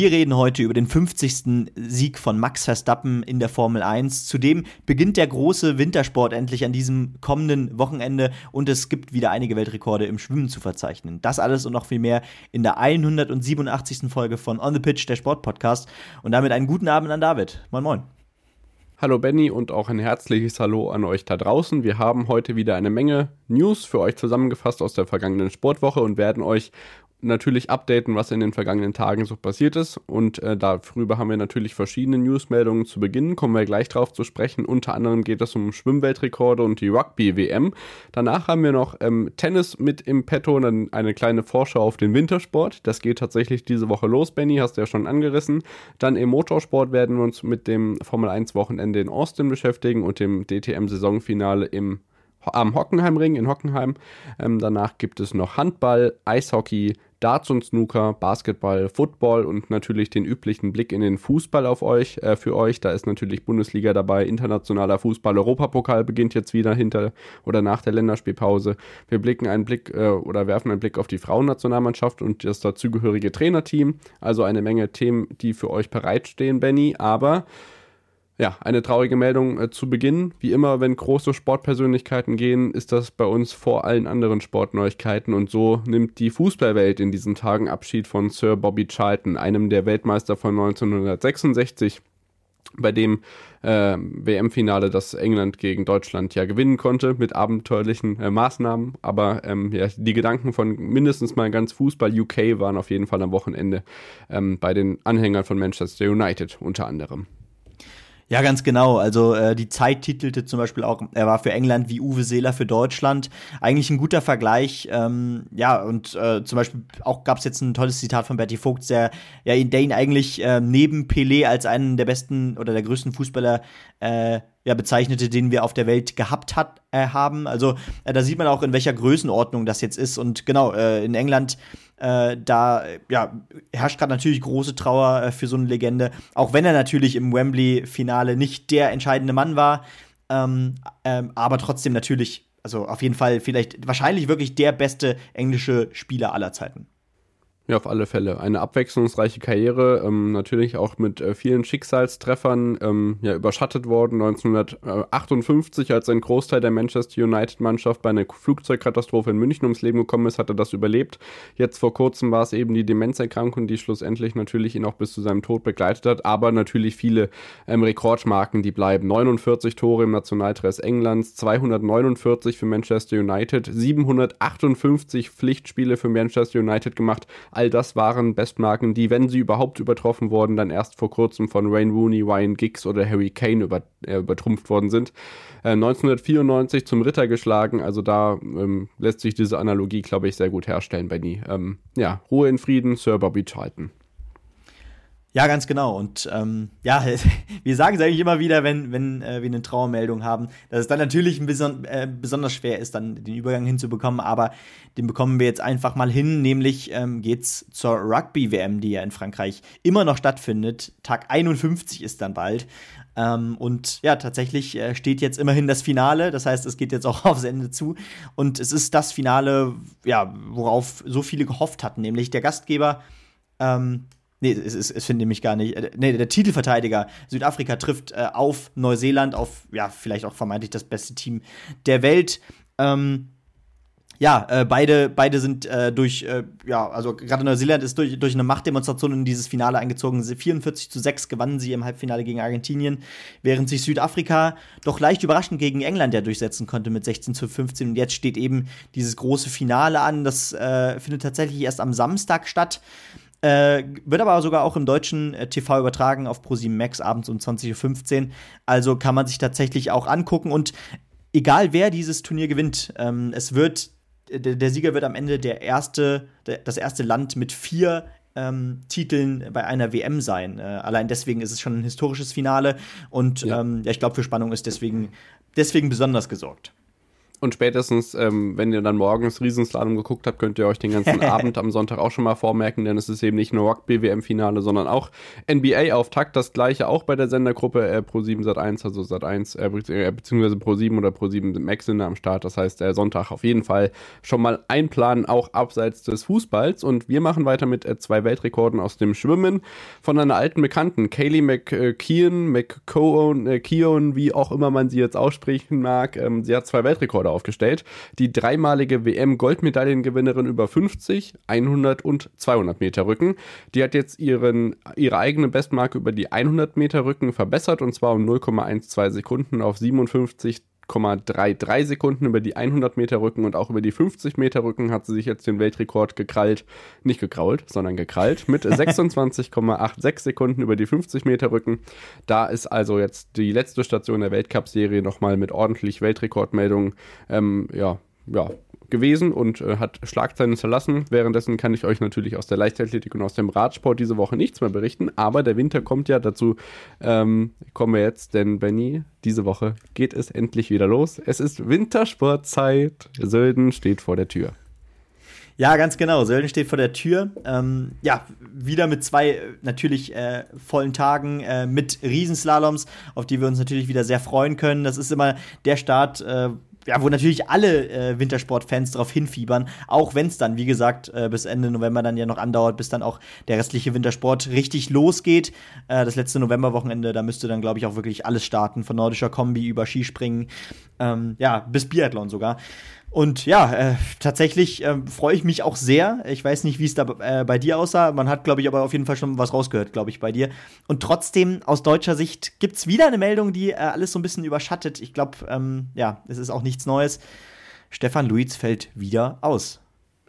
Wir reden heute über den 50. Sieg von Max Verstappen in der Formel 1. Zudem beginnt der große Wintersport endlich an diesem kommenden Wochenende und es gibt wieder einige Weltrekorde im Schwimmen zu verzeichnen. Das alles und noch viel mehr in der 187. Folge von On the Pitch, der Sportpodcast. Und damit einen guten Abend an David. Moin, moin. Hallo Benny und auch ein herzliches Hallo an euch da draußen. Wir haben heute wieder eine Menge News für euch zusammengefasst aus der vergangenen Sportwoche und werden euch natürlich updaten, was in den vergangenen Tagen so passiert ist. Und äh, darüber haben wir natürlich verschiedene Newsmeldungen zu Beginn, kommen wir gleich drauf zu sprechen. Unter anderem geht es um Schwimmweltrekorde und die Rugby-WM. Danach haben wir noch ähm, Tennis mit im Petto und dann eine kleine Vorschau auf den Wintersport. Das geht tatsächlich diese Woche los, Benny, hast du ja schon angerissen. Dann im Motorsport werden wir uns mit dem Formel 1 Wochenende in Austin beschäftigen und dem DTM-Saisonfinale im am Hockenheimring in Hockenheim. Ähm, danach gibt es noch Handball, Eishockey, Darts und Snooker, Basketball, Football und natürlich den üblichen Blick in den Fußball auf euch, äh, für euch. Da ist natürlich Bundesliga dabei, internationaler Fußball, Europapokal beginnt jetzt wieder hinter oder nach der Länderspielpause. Wir blicken einen Blick äh, oder werfen einen Blick auf die Frauennationalmannschaft und das dazugehörige Trainerteam. Also eine Menge Themen, die für euch bereitstehen, Benny. Aber ja, eine traurige Meldung äh, zu Beginn. Wie immer, wenn große Sportpersönlichkeiten gehen, ist das bei uns vor allen anderen Sportneuigkeiten und so nimmt die Fußballwelt in diesen Tagen Abschied von Sir Bobby Charlton, einem der Weltmeister von 1966 bei dem äh, WM-Finale, das England gegen Deutschland ja gewinnen konnte, mit abenteuerlichen äh, Maßnahmen. Aber ähm, ja, die Gedanken von mindestens mal ganz Fußball UK waren auf jeden Fall am Wochenende ähm, bei den Anhängern von Manchester United unter anderem. Ja, ganz genau. Also äh, die Zeit titelte zum Beispiel auch, er war für England wie Uwe Seeler für Deutschland. Eigentlich ein guter Vergleich. Ähm, ja, und äh, zum Beispiel auch gab es jetzt ein tolles Zitat von Bertie Vogt, der, ja, der ihn eigentlich äh, neben Pelé als einen der besten oder der größten Fußballer äh, ja, bezeichnete, den wir auf der Welt gehabt hat, äh, haben. Also äh, da sieht man auch, in welcher Größenordnung das jetzt ist. Und genau, äh, in England, äh, da ja, herrscht gerade natürlich große Trauer äh, für so eine Legende. Auch wenn er natürlich im Wembley-Finale nicht der entscheidende Mann war. Ähm, ähm, aber trotzdem natürlich, also auf jeden Fall vielleicht wahrscheinlich wirklich der beste englische Spieler aller Zeiten. Ja, auf alle Fälle. Eine abwechslungsreiche Karriere, ähm, natürlich auch mit äh, vielen Schicksalstreffern ähm, ja, überschattet worden. 1958, als ein Großteil der Manchester United-Mannschaft bei einer Flugzeugkatastrophe in München ums Leben gekommen ist, hat er das überlebt. Jetzt vor kurzem war es eben die Demenzerkrankung, die schlussendlich natürlich ihn auch bis zu seinem Tod begleitet hat, aber natürlich viele ähm, Rekordmarken, die bleiben. 49 Tore im Nationaldress Englands, 249 für Manchester United, 758 Pflichtspiele für Manchester United gemacht All das waren Bestmarken, die, wenn sie überhaupt übertroffen wurden, dann erst vor kurzem von Wayne Rooney, Ryan Giggs oder Harry Kane über, äh, übertrumpft worden sind. Äh, 1994 zum Ritter geschlagen, also da ähm, lässt sich diese Analogie, glaube ich, sehr gut herstellen, Benny. Ähm, ja, Ruhe in Frieden, Sir Bobby Charlton. Ja, ganz genau. Und ähm, ja, wir sagen es eigentlich immer wieder, wenn, wenn äh, wir eine Trauermeldung haben, dass es dann natürlich ein beson äh, besonders schwer ist, dann den Übergang hinzubekommen, aber den bekommen wir jetzt einfach mal hin. Nämlich ähm, geht's zur Rugby-WM, die ja in Frankreich immer noch stattfindet. Tag 51 ist dann bald. Ähm, und ja, tatsächlich äh, steht jetzt immerhin das Finale. Das heißt, es geht jetzt auch aufs Ende zu. Und es ist das Finale, ja, worauf so viele gehofft hatten, nämlich der Gastgeber. Ähm, Nee, es, es, es finde nämlich gar nicht. Äh, nee, der Titelverteidiger Südafrika trifft äh, auf Neuseeland, auf ja, vielleicht auch vermeintlich das beste Team der Welt. Ähm, ja, äh, beide, beide sind äh, durch, äh, ja, also gerade Neuseeland ist durch, durch eine Machtdemonstration in dieses Finale eingezogen. 44 zu 6 gewannen sie im Halbfinale gegen Argentinien, während sich Südafrika doch leicht überraschend gegen England ja durchsetzen konnte mit 16 zu 15. Und jetzt steht eben dieses große Finale an. Das äh, findet tatsächlich erst am Samstag statt. Äh, wird aber sogar auch im deutschen äh, TV übertragen auf ProSieben Max abends um 20.15 Uhr. Also kann man sich tatsächlich auch angucken. Und egal wer dieses Turnier gewinnt, ähm, es wird, der, Sieger wird am Ende der erste, der, das erste Land mit vier ähm, Titeln bei einer WM sein. Äh, allein deswegen ist es schon ein historisches Finale und ja. Ähm, ja ich glaube, für Spannung ist deswegen, deswegen besonders gesorgt. Und spätestens, ähm, wenn ihr dann morgens Riesenslalom geguckt habt, könnt ihr euch den ganzen Abend am Sonntag auch schon mal vormerken, denn es ist eben nicht nur Rugby-WM-Finale, sondern auch NBA-Auftakt. Das gleiche auch bei der Sendergruppe äh, Pro7 Sat1, also Sat1, äh, äh beziehungsweise Pro7 oder Pro7 Max sind am Start. Das heißt, der Sonntag auf jeden Fall schon mal einplanen, auch abseits des Fußballs. Und wir machen weiter mit äh, zwei Weltrekorden aus dem Schwimmen von einer alten Bekannten, Kaylee McKeon, McKeown, äh, Keown, wie auch immer man sie jetzt aussprechen mag. Ähm, sie hat zwei Weltrekorde Rekorde aufgestellt. Die dreimalige WM-Goldmedaillengewinnerin über 50, 100 und 200 Meter Rücken. Die hat jetzt ihren, ihre eigene Bestmarke über die 100 Meter Rücken verbessert und zwar um 0,12 Sekunden auf 57 8,33 Sekunden über die 100 Meter Rücken und auch über die 50 Meter Rücken hat sie sich jetzt den Weltrekord gekrallt, nicht gekrault, sondern gekrallt, mit 26,86 Sekunden über die 50 Meter Rücken. Da ist also jetzt die letzte Station der Weltcup-Serie nochmal mit ordentlich Weltrekordmeldungen, ähm, ja, ja, gewesen und äh, hat Schlagzeilen hinterlassen. Währenddessen kann ich euch natürlich aus der Leichtathletik und aus dem Radsport diese Woche nichts mehr berichten, aber der Winter kommt ja dazu. Ähm, kommen wir jetzt, denn Benny, diese Woche geht es endlich wieder los. Es ist Wintersportzeit. Sölden steht vor der Tür. Ja, ganz genau. Sölden steht vor der Tür. Ähm, ja, wieder mit zwei äh, natürlich äh, vollen Tagen äh, mit Riesenslaloms, auf die wir uns natürlich wieder sehr freuen können. Das ist immer der Start, äh, ja, wo natürlich alle äh, Wintersportfans darauf hinfiebern, auch wenn es dann, wie gesagt, äh, bis Ende November dann ja noch andauert, bis dann auch der restliche Wintersport richtig losgeht. Äh, das letzte Novemberwochenende, da müsste dann, glaube ich, auch wirklich alles starten, von nordischer Kombi über Skispringen, ähm, ja, bis Biathlon sogar. Und ja, äh, tatsächlich äh, freue ich mich auch sehr. Ich weiß nicht, wie es da äh, bei dir aussah. Man hat, glaube ich, aber auf jeden Fall schon was rausgehört, glaube ich, bei dir. Und trotzdem, aus deutscher Sicht, gibt es wieder eine Meldung, die äh, alles so ein bisschen überschattet. Ich glaube, ähm, ja, es ist auch nichts Neues. Stefan Luiz fällt wieder aus.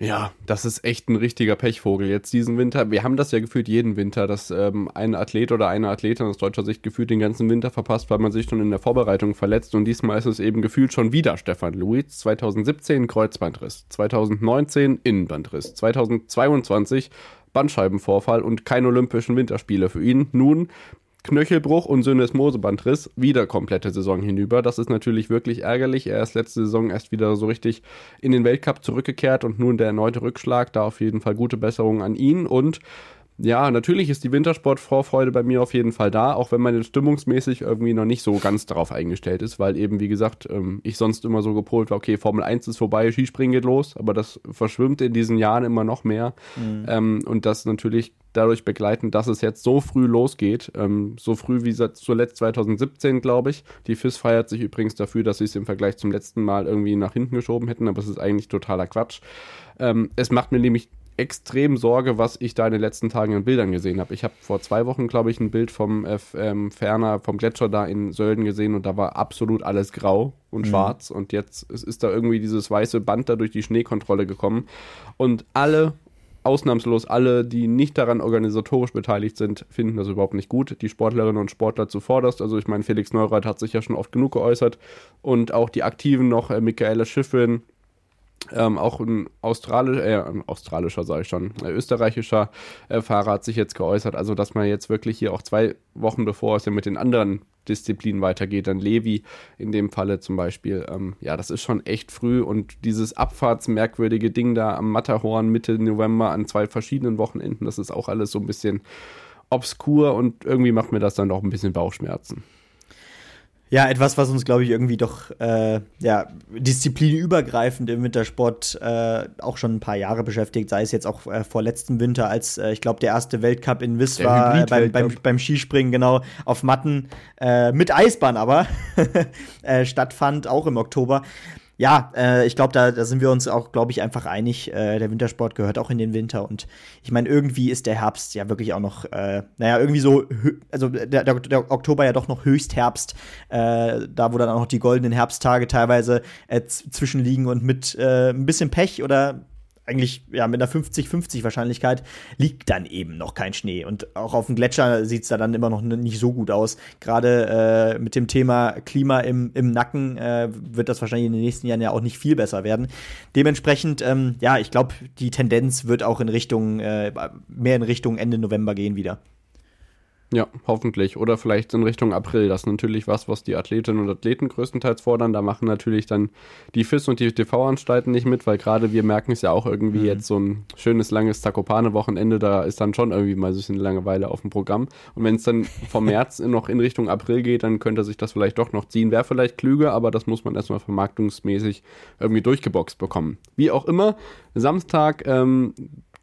Ja, das ist echt ein richtiger Pechvogel jetzt diesen Winter. Wir haben das ja gefühlt jeden Winter, dass ähm, ein Athlet oder eine Athletin aus deutscher Sicht gefühlt den ganzen Winter verpasst, weil man sich schon in der Vorbereitung verletzt. Und diesmal ist es eben gefühlt schon wieder Stefan Luiz. 2017 Kreuzbandriss, 2019 Innenbandriss, 2022 Bandscheibenvorfall und keine Olympischen Winterspiele für ihn. Nun Knöchelbruch und Syndesmosebandriss wieder komplette Saison hinüber. Das ist natürlich wirklich ärgerlich. Er ist letzte Saison erst wieder so richtig in den Weltcup zurückgekehrt und nun der erneute Rückschlag. Da auf jeden Fall gute Besserung an ihn und ja, natürlich ist die Wintersportvorfreude bei mir auf jeden Fall da, auch wenn man jetzt stimmungsmäßig irgendwie noch nicht so ganz darauf eingestellt ist, weil eben, wie gesagt, ähm, ich sonst immer so gepolt war, okay, Formel 1 ist vorbei, Skispringen geht los, aber das verschwimmt in diesen Jahren immer noch mehr. Mhm. Ähm, und das natürlich dadurch begleiten, dass es jetzt so früh losgeht, ähm, so früh wie zuletzt 2017, glaube ich. Die FIS feiert sich übrigens dafür, dass sie es im Vergleich zum letzten Mal irgendwie nach hinten geschoben hätten, aber es ist eigentlich totaler Quatsch. Es macht mir nämlich extrem Sorge, was ich da in den letzten Tagen an Bildern gesehen habe. Ich habe vor zwei Wochen, glaube ich, ein Bild vom äh, ähm, Ferner, vom Gletscher da in Sölden gesehen und da war absolut alles grau und mhm. schwarz und jetzt ist, ist da irgendwie dieses weiße Band da durch die Schneekontrolle gekommen und alle ausnahmslos alle, die nicht daran organisatorisch beteiligt sind, finden das überhaupt nicht gut. Die Sportlerinnen und Sportler zuvorderst. Also ich meine, Felix Neurath hat sich ja schon oft genug geäußert. Und auch die Aktiven noch, äh, Michaela Schiffrin, ähm, auch ein australischer, äh, australischer sage ich schon, äh, österreichischer äh, Fahrer hat sich jetzt geäußert, also dass man jetzt wirklich hier auch zwei Wochen bevor es ja mit den anderen Disziplinen weitergeht, dann Levi in dem Falle zum Beispiel, ähm, ja, das ist schon echt früh und dieses abfahrtsmerkwürdige Ding da am Matterhorn Mitte November an zwei verschiedenen Wochenenden, das ist auch alles so ein bisschen obskur und irgendwie macht mir das dann doch ein bisschen Bauchschmerzen. Ja, etwas, was uns, glaube ich, irgendwie doch äh, ja, disziplinübergreifend im Wintersport äh, auch schon ein paar Jahre beschäftigt, sei es jetzt auch äh, vor letztem Winter, als äh, ich glaube, der erste Weltcup in Wiss war, beim, beim, beim, Skispringen, genau, auf Matten, äh, mit Eisbahn aber, äh, stattfand, auch im Oktober ja, äh, ich glaube, da, da sind wir uns auch, glaube ich, einfach einig. Äh, der Wintersport gehört auch in den Winter. Und ich meine, irgendwie ist der Herbst ja wirklich auch noch, äh, naja, irgendwie so, also der, der, der, Oktober ja doch noch Höchstherbst, äh, da wo dann auch noch die goldenen Herbsttage teilweise äh, zwischenliegen und mit äh, ein bisschen Pech oder eigentlich ja mit einer 50-50 Wahrscheinlichkeit liegt dann eben noch kein Schnee. Und auch auf dem Gletscher sieht es da dann immer noch nicht so gut aus. Gerade äh, mit dem Thema Klima im, im Nacken äh, wird das wahrscheinlich in den nächsten Jahren ja auch nicht viel besser werden. Dementsprechend, ähm, ja, ich glaube, die Tendenz wird auch in Richtung, äh, mehr in Richtung Ende November gehen wieder. Ja, hoffentlich. Oder vielleicht in Richtung April. Das ist natürlich was, was die Athletinnen und Athleten größtenteils fordern. Da machen natürlich dann die FIS und die TV-Anstalten nicht mit, weil gerade wir merken es ja auch irgendwie mhm. jetzt so ein schönes, langes Zakopane-Wochenende, da ist dann schon irgendwie mal so ein bisschen Langeweile auf dem Programm. Und wenn es dann vom März noch in Richtung April geht, dann könnte sich das vielleicht doch noch ziehen. Wäre vielleicht klüger, aber das muss man erstmal vermarktungsmäßig irgendwie durchgeboxt bekommen. Wie auch immer, Samstag ähm,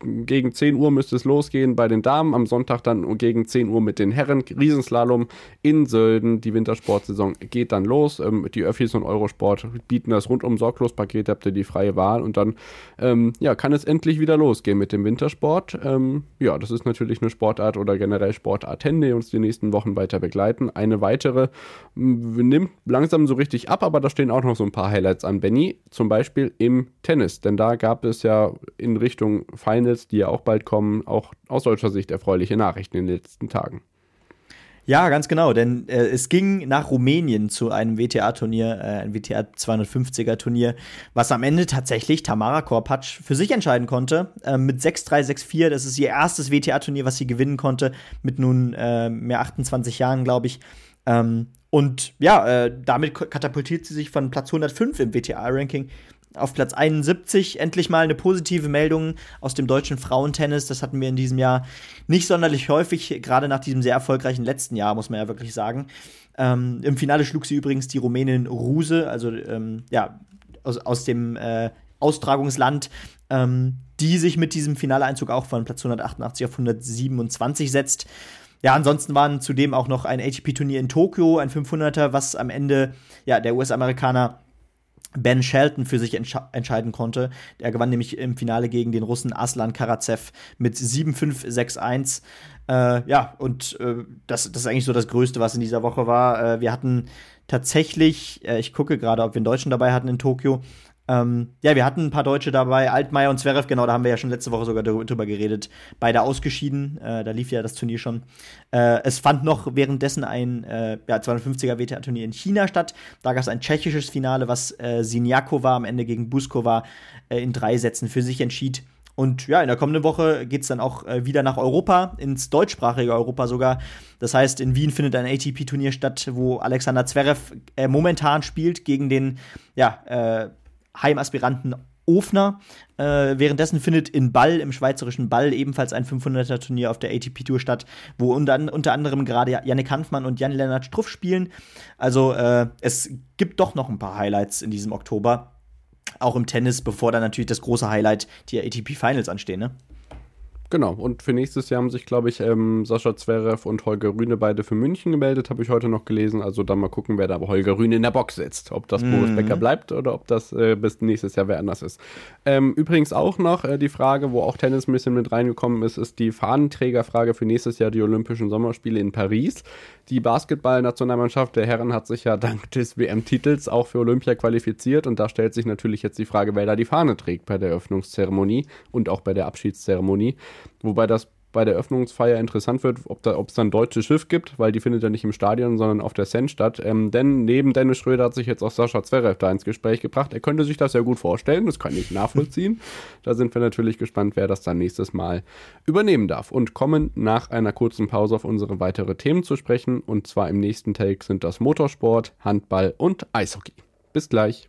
gegen 10 Uhr müsste es losgehen bei den Damen, am Sonntag dann gegen 10 Uhr mit den Herren. Riesenslalom in Sölden. Die Wintersportsaison geht dann los. Ähm, die Öffis und Eurosport bieten das rundum sorglos Paket, habt ihr die freie Wahl und dann ähm, ja, kann es endlich wieder losgehen mit dem Wintersport. Ähm, ja, das ist natürlich eine Sportart oder generell Sportarten, die uns die nächsten Wochen weiter begleiten. Eine weitere nimmt langsam so richtig ab, aber da stehen auch noch so ein paar Highlights an, Benny. Zum Beispiel im Tennis, denn da gab es ja in Richtung Final Finals, die ja auch bald kommen, auch aus deutscher Sicht erfreuliche Nachrichten in den letzten Tagen. Ja, ganz genau, denn äh, es ging nach Rumänien zu einem WTA-Turnier, äh, ein WTA 250er-Turnier, was am Ende tatsächlich Tamara Korpatsch für sich entscheiden konnte. Äh, mit 6-3, 6-4, das ist ihr erstes WTA-Turnier, was sie gewinnen konnte, mit nun äh, mehr 28 Jahren, glaube ich. Ähm, und ja, äh, damit katapultiert sie sich von Platz 105 im WTA-Ranking auf Platz 71 endlich mal eine positive Meldung aus dem deutschen Frauentennis. Das hatten wir in diesem Jahr nicht sonderlich häufig, gerade nach diesem sehr erfolgreichen letzten Jahr, muss man ja wirklich sagen. Ähm, Im Finale schlug sie übrigens die Rumänin Ruse, also ähm, ja, aus, aus dem äh, Austragungsland, ähm, die sich mit diesem Finaleeinzug auch von Platz 188 auf 127 setzt. Ja, ansonsten waren zudem auch noch ein ATP-Turnier in Tokio, ein 500er, was am Ende ja der US-Amerikaner Ben Shelton für sich entsch entscheiden konnte. Er gewann nämlich im Finale gegen den Russen Aslan Karatsev mit 7-5, 6-1. Äh, ja, und äh, das, das ist eigentlich so das Größte, was in dieser Woche war. Äh, wir hatten tatsächlich, äh, ich gucke gerade, ob wir einen Deutschen dabei hatten in Tokio, ähm, ja, wir hatten ein paar Deutsche dabei, Altmaier und Zverev, genau, da haben wir ja schon letzte Woche sogar drüber geredet. Beide ausgeschieden, äh, da lief ja das Turnier schon. Äh, es fand noch währenddessen ein äh, ja, 250er WTA-Turnier in China statt. Da gab es ein tschechisches Finale, was äh, Siniakova am Ende gegen Buskova äh, in drei Sätzen für sich entschied. Und ja, in der kommenden Woche geht es dann auch äh, wieder nach Europa, ins deutschsprachige Europa sogar. Das heißt, in Wien findet ein ATP-Turnier statt, wo Alexander Zverev äh, momentan spielt gegen den ja, äh, Heimaspiranten Ofner. Äh, währenddessen findet in Ball, im schweizerischen Ball, ebenfalls ein 500er-Turnier auf der ATP-Tour statt, wo unter, unter anderem gerade Jannik Hanfmann und Jan-Lennart Struff spielen. Also äh, es gibt doch noch ein paar Highlights in diesem Oktober. Auch im Tennis, bevor dann natürlich das große Highlight, die ATP-Finals anstehen, ne? Genau, und für nächstes Jahr haben sich, glaube ich, ähm, Sascha Zverev und Holger Rühne beide für München gemeldet, habe ich heute noch gelesen. Also dann mal gucken, wer da Holger Rühne in der Box sitzt. Ob das mhm. Boris Becker bleibt oder ob das äh, bis nächstes Jahr wer anders ist. Ähm, übrigens auch noch äh, die Frage, wo auch Tennis ein bisschen mit reingekommen ist, ist die Fahnenträgerfrage für nächstes Jahr die Olympischen Sommerspiele in Paris. Die Basketball-Nationalmannschaft der Herren hat sich ja dank des WM-Titels auch für Olympia qualifiziert und da stellt sich natürlich jetzt die Frage, wer da die Fahne trägt bei der Eröffnungszeremonie und auch bei der Abschiedszeremonie. Wobei das bei der Öffnungsfeier interessant wird, ob es dann deutsches Schiff gibt, weil die findet ja nicht im Stadion, sondern auf der Sand statt. Ähm, denn neben Dennis Schröder hat sich jetzt auch Sascha Zverev da ins Gespräch gebracht. Er könnte sich das ja gut vorstellen, das kann ich nachvollziehen. da sind wir natürlich gespannt, wer das dann nächstes Mal übernehmen darf. Und kommen nach einer kurzen Pause auf unsere weitere Themen zu sprechen. Und zwar im nächsten Take sind das Motorsport, Handball und Eishockey. Bis gleich.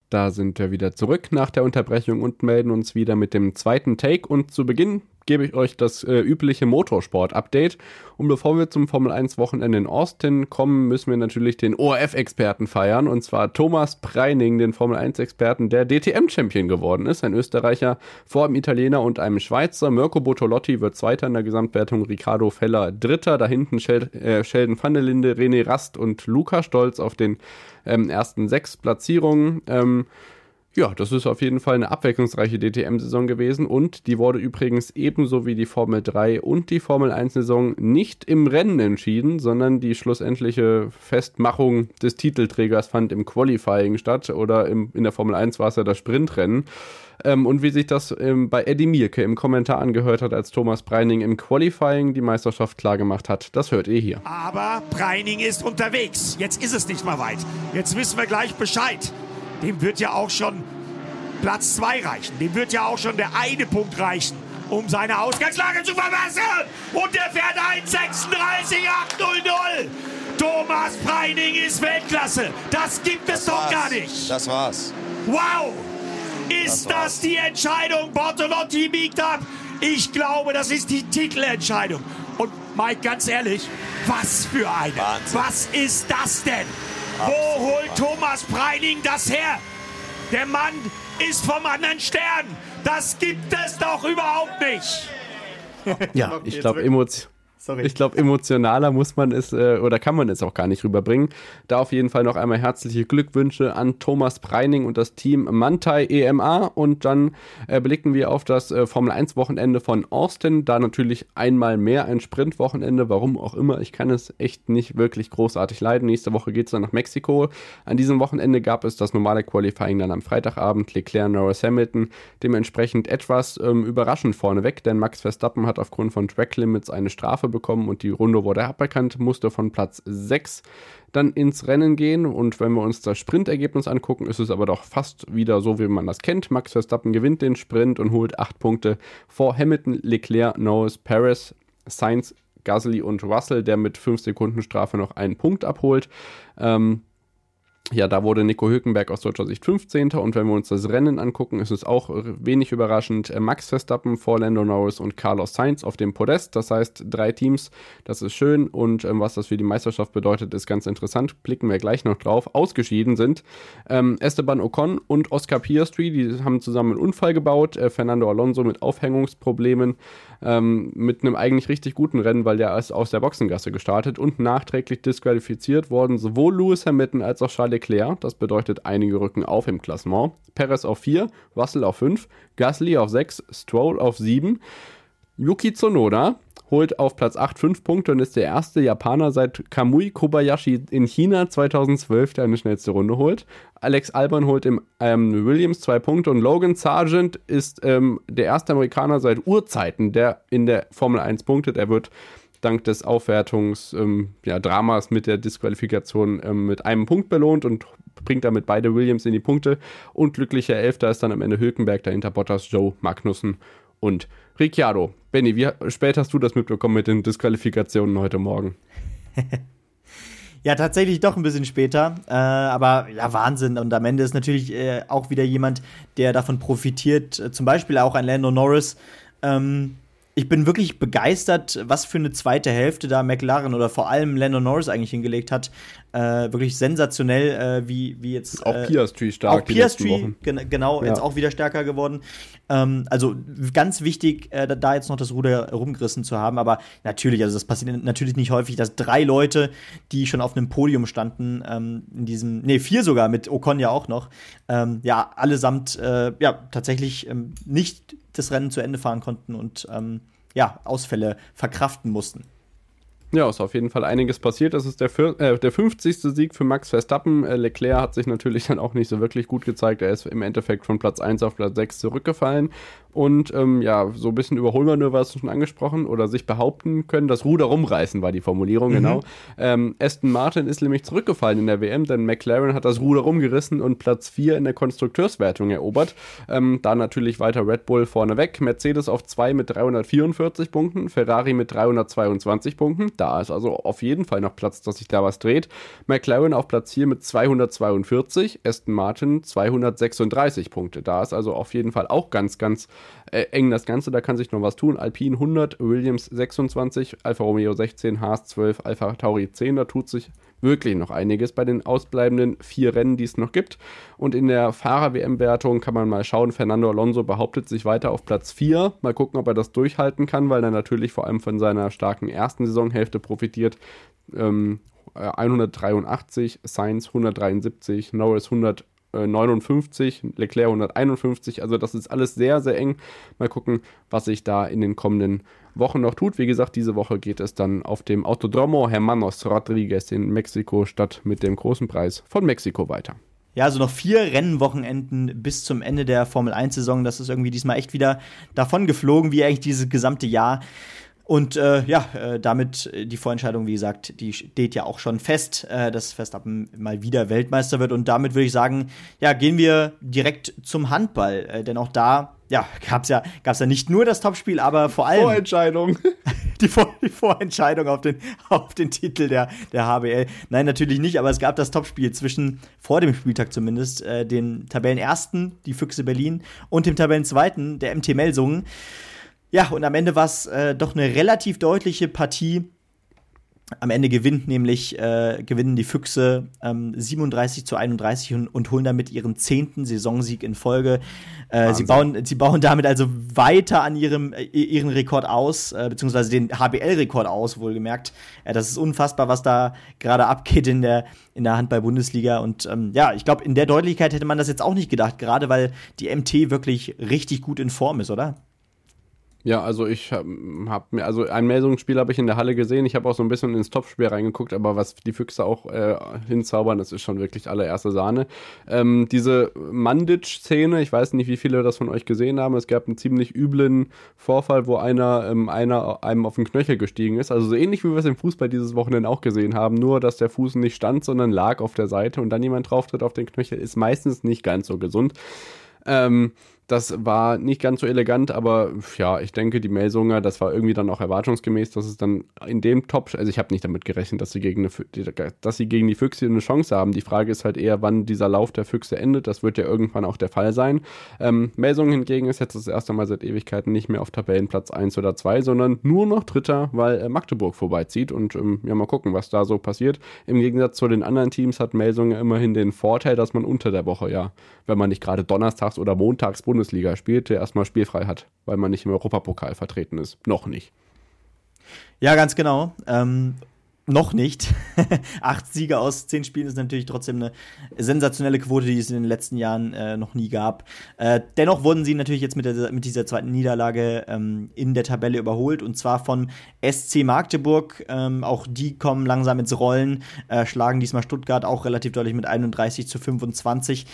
Da sind wir wieder zurück nach der Unterbrechung und melden uns wieder mit dem zweiten Take. Und zu Beginn gebe ich euch das äh, übliche Motorsport-Update. Und bevor wir zum Formel 1 Wochenende in Austin kommen, müssen wir natürlich den ORF-Experten feiern. Und zwar Thomas Preining, den Formel 1-Experten, der DTM-Champion geworden ist. Ein Österreicher vor einem Italiener und einem Schweizer. Mirko Bottolotti wird Zweiter in der Gesamtwertung, Ricardo Feller Dritter. Da hinten Shel äh, Sheldon van der Linde, René Rast und Luca Stolz auf den ähm, ersten sechs Platzierungen. Ähm, Ja, das ist auf jeden Fall eine abwechslungsreiche DTM-Saison gewesen und die wurde übrigens ebenso wie die Formel 3 und die Formel 1-Saison nicht im Rennen entschieden, sondern die schlussendliche Festmachung des Titelträgers fand im Qualifying statt oder im, in der Formel 1 war es ja das Sprintrennen. Ähm, und wie sich das ähm, bei Eddie Mielke im Kommentar angehört hat, als Thomas Breining im Qualifying die Meisterschaft klargemacht hat, das hört ihr hier. Aber Breining ist unterwegs. Jetzt ist es nicht mehr weit. Jetzt wissen wir gleich Bescheid dem wird ja auch schon Platz 2 reichen. Dem wird ja auch schon der eine Punkt reichen, um seine Ausgangslage zu verbessern. Und der fährt 1,36,800. Thomas Preining ist Weltklasse. Das gibt das es doch gar nicht. Das war's. Wow! Ist das, das die Entscheidung? Bortolotti biegt ab. Ich glaube, das ist die Titelentscheidung. Und Mike, ganz ehrlich, was für eine. Wahnsinn. Was ist das denn? Wo holt Thomas Preining das her? Der Mann ist vom anderen Stern. Das gibt es doch überhaupt nicht. Ja, ich glaube, Emotionen. Sorry. Ich glaube, emotionaler muss man es äh, oder kann man es auch gar nicht rüberbringen. Da auf jeden Fall noch einmal herzliche Glückwünsche an Thomas Preining und das Team Mantai EMA. Und dann äh, blicken wir auf das äh, Formel 1 Wochenende von Austin. Da natürlich einmal mehr ein Sprintwochenende, warum auch immer. Ich kann es echt nicht wirklich großartig leiden. Nächste Woche geht es dann nach Mexiko. An diesem Wochenende gab es das normale Qualifying dann am Freitagabend. Leclerc, Norris, Hamilton. Dementsprechend etwas ähm, überraschend vorneweg, denn Max Verstappen hat aufgrund von Track Limits eine Strafe bekommen und die Runde wurde aberkannt, musste von Platz 6 dann ins Rennen gehen. Und wenn wir uns das Sprintergebnis angucken, ist es aber doch fast wieder so, wie man das kennt. Max Verstappen gewinnt den Sprint und holt 8 Punkte vor Hamilton, Leclerc, Norris, Paris, Sainz, Gasly und Russell, der mit 5 Sekunden Strafe noch einen Punkt abholt. Ähm, ja, da wurde Nico Hülkenberg aus deutscher Sicht 15. Und wenn wir uns das Rennen angucken, ist es auch wenig überraschend. Äh, Max Verstappen vor Lando Norris und Carlos Sainz auf dem Podest. Das heißt, drei Teams, das ist schön. Und ähm, was das für die Meisterschaft bedeutet, ist ganz interessant. Blicken wir gleich noch drauf. Ausgeschieden sind ähm, Esteban Ocon und Oscar Piastri. Die haben zusammen einen Unfall gebaut. Äh, Fernando Alonso mit Aufhängungsproblemen ähm, mit einem eigentlich richtig guten Rennen, weil der ist aus der Boxengasse gestartet und nachträglich disqualifiziert worden sowohl Lewis Hamilton als auch Charles Leclerc. Das bedeutet, einige rücken auf im Klassement. Perez auf 4, Russell auf 5, Gasly auf 6, Stroll auf 7. Yuki Tsunoda holt auf Platz 8 5 Punkte und ist der erste Japaner seit Kamui Kobayashi in China 2012, der eine schnellste Runde holt. Alex Albon holt im ähm, Williams 2 Punkte und Logan Sargent ist ähm, der erste Amerikaner seit Urzeiten, der in der Formel 1 punktet. Er wird dank des Aufwertungsdramas ähm, ja, mit der Disqualifikation ähm, mit einem Punkt belohnt und bringt damit beide Williams in die Punkte. Und glücklicher Elfter ist dann am Ende Hülkenberg, dahinter Bottas, Joe, Magnussen und Ricciardo. Benny, wie spät hast du das mitbekommen mit den Disqualifikationen heute Morgen? Ja, tatsächlich doch ein bisschen später. Äh, aber ja, Wahnsinn. Und am Ende ist natürlich äh, auch wieder jemand, der davon profitiert. Äh, zum Beispiel auch ein Lando Norris. Ähm, ich bin wirklich begeistert, was für eine zweite Hälfte da McLaren oder vor allem Lando Norris eigentlich hingelegt hat. Äh, wirklich sensationell, äh, wie, wie jetzt. Auch äh, Piastri stark. Auch Piastri, gen genau, ja. jetzt auch wieder stärker geworden. Ähm, also ganz wichtig, äh, da jetzt noch das Ruder rumgerissen zu haben. Aber natürlich, also das passiert natürlich nicht häufig, dass drei Leute, die schon auf einem Podium standen, ähm, in diesem, nee, vier sogar, mit Ocon ja auch noch, ähm, ja, allesamt, äh, ja, tatsächlich ähm, nicht das Rennen zu Ende fahren konnten und ähm, ja, Ausfälle verkraften mussten. Ja, ist auf jeden Fall einiges passiert. Das ist der, äh, der 50. Sieg für Max Verstappen. Äh, Leclerc hat sich natürlich dann auch nicht so wirklich gut gezeigt. Er ist im Endeffekt von Platz 1 auf Platz 6 zurückgefallen. Und ähm, ja, so ein bisschen Überholmanöver hast du schon angesprochen oder sich behaupten können. Das Ruder rumreißen war die Formulierung, mhm. genau. Ähm, Aston Martin ist nämlich zurückgefallen in der WM, denn McLaren hat das Ruder rumgerissen und Platz 4 in der Konstrukteurswertung erobert. Ähm, da natürlich weiter Red Bull vorneweg. Mercedes auf 2 mit 344 Punkten, Ferrari mit 322 Punkten. Da ist also auf jeden Fall noch Platz, dass sich da was dreht. McLaren auf Platz 4 mit 242, Aston Martin 236 Punkte. Da ist also auf jeden Fall auch ganz, ganz äh, eng das Ganze. Da kann sich noch was tun. Alpine 100, Williams 26, Alfa Romeo 16, Haas 12, Alfa Tauri 10. Da tut sich wirklich noch einiges bei den ausbleibenden vier Rennen, die es noch gibt. Und in der Fahrer-WM-Wertung kann man mal schauen. Fernando Alonso behauptet sich weiter auf Platz 4. Mal gucken, ob er das durchhalten kann, weil er natürlich vor allem von seiner starken ersten Saisonhälfte profitiert. Ähm, 183, Sainz 173, Norris 100 159, Leclerc 151. Also das ist alles sehr, sehr eng. Mal gucken, was sich da in den kommenden Wochen noch tut. Wie gesagt, diese Woche geht es dann auf dem Autodromo Hermanos Rodriguez in Mexiko-Stadt mit dem großen Preis von Mexiko weiter. Ja, also noch vier Rennwochenenden bis zum Ende der Formel 1-Saison. Das ist irgendwie diesmal echt wieder davon geflogen, wie eigentlich dieses gesamte Jahr. Und äh, ja, äh, damit äh, die Vorentscheidung, wie gesagt, die steht ja auch schon fest, äh, dass Verstappen mal wieder Weltmeister wird. Und damit würde ich sagen, ja, gehen wir direkt zum Handball. Äh, denn auch da, ja, gab es ja, gab's ja nicht nur das Topspiel, aber vor allem. Vorentscheidung. Die, Vor die Vorentscheidung auf den, auf den Titel der, der HBL. Nein, natürlich nicht, aber es gab das Topspiel zwischen, vor dem Spieltag zumindest, äh, den Tabellenersten, die Füchse Berlin, und dem Tabellenzweiten, der MT Melsungen. Ja, und am Ende war es äh, doch eine relativ deutliche Partie. Am Ende gewinnt nämlich, äh, gewinnen die Füchse ähm, 37 zu 31 und, und, holen damit ihren zehnten Saisonsieg in Folge. Äh, sie, bauen, sie bauen damit also weiter an ihrem, äh, ihren Rekord aus, äh, beziehungsweise den HBL-Rekord aus, wohlgemerkt. Äh, das ist unfassbar, was da gerade abgeht in der, in der Handball-Bundesliga. Und ähm, ja, ich glaube, in der Deutlichkeit hätte man das jetzt auch nicht gedacht, gerade weil die MT wirklich richtig gut in Form ist, oder? Ja, also ich habe hab mir, also ein Meldungsspiel habe ich in der Halle gesehen. Ich habe auch so ein bisschen ins Topspiel reingeguckt, aber was die Füchse auch äh, hinzaubern, das ist schon wirklich allererste Sahne. Ähm, diese Mandic-Szene, ich weiß nicht, wie viele das von euch gesehen haben. Es gab einen ziemlich üblen Vorfall, wo einer, ähm, einer einem auf den Knöchel gestiegen ist. Also so ähnlich wie wir es im Fußball dieses Wochenende auch gesehen haben, nur dass der Fuß nicht stand, sondern lag auf der Seite und dann jemand drauf tritt auf den Knöchel, ist meistens nicht ganz so gesund. Ähm, das war nicht ganz so elegant, aber ja, ich denke, die Melsunger, das war irgendwie dann auch erwartungsgemäß, dass es dann in dem Top, also ich habe nicht damit gerechnet, dass sie, gegen eine, dass sie gegen die Füchse eine Chance haben. Die Frage ist halt eher, wann dieser Lauf der Füchse endet. Das wird ja irgendwann auch der Fall sein. Ähm, Melsungen hingegen ist jetzt das erste Mal seit Ewigkeiten nicht mehr auf Tabellenplatz 1 oder 2, sondern nur noch Dritter, weil äh, Magdeburg vorbeizieht. Und ähm, ja, mal gucken, was da so passiert. Im Gegensatz zu den anderen Teams hat Melsungen immerhin den Vorteil, dass man unter der Woche ja, wenn man nicht gerade donnerstags oder montags Bundes Bundesliga spielt, der erstmal spielfrei hat, weil man nicht im Europapokal vertreten ist. Noch nicht. Ja, ganz genau. Ähm, noch nicht. Acht Siege aus zehn Spielen ist natürlich trotzdem eine sensationelle Quote, die es in den letzten Jahren äh, noch nie gab. Äh, dennoch wurden sie natürlich jetzt mit, der, mit dieser zweiten Niederlage ähm, in der Tabelle überholt und zwar von SC Magdeburg. Ähm, auch die kommen langsam ins Rollen, äh, schlagen diesmal Stuttgart auch relativ deutlich mit 31 zu 25.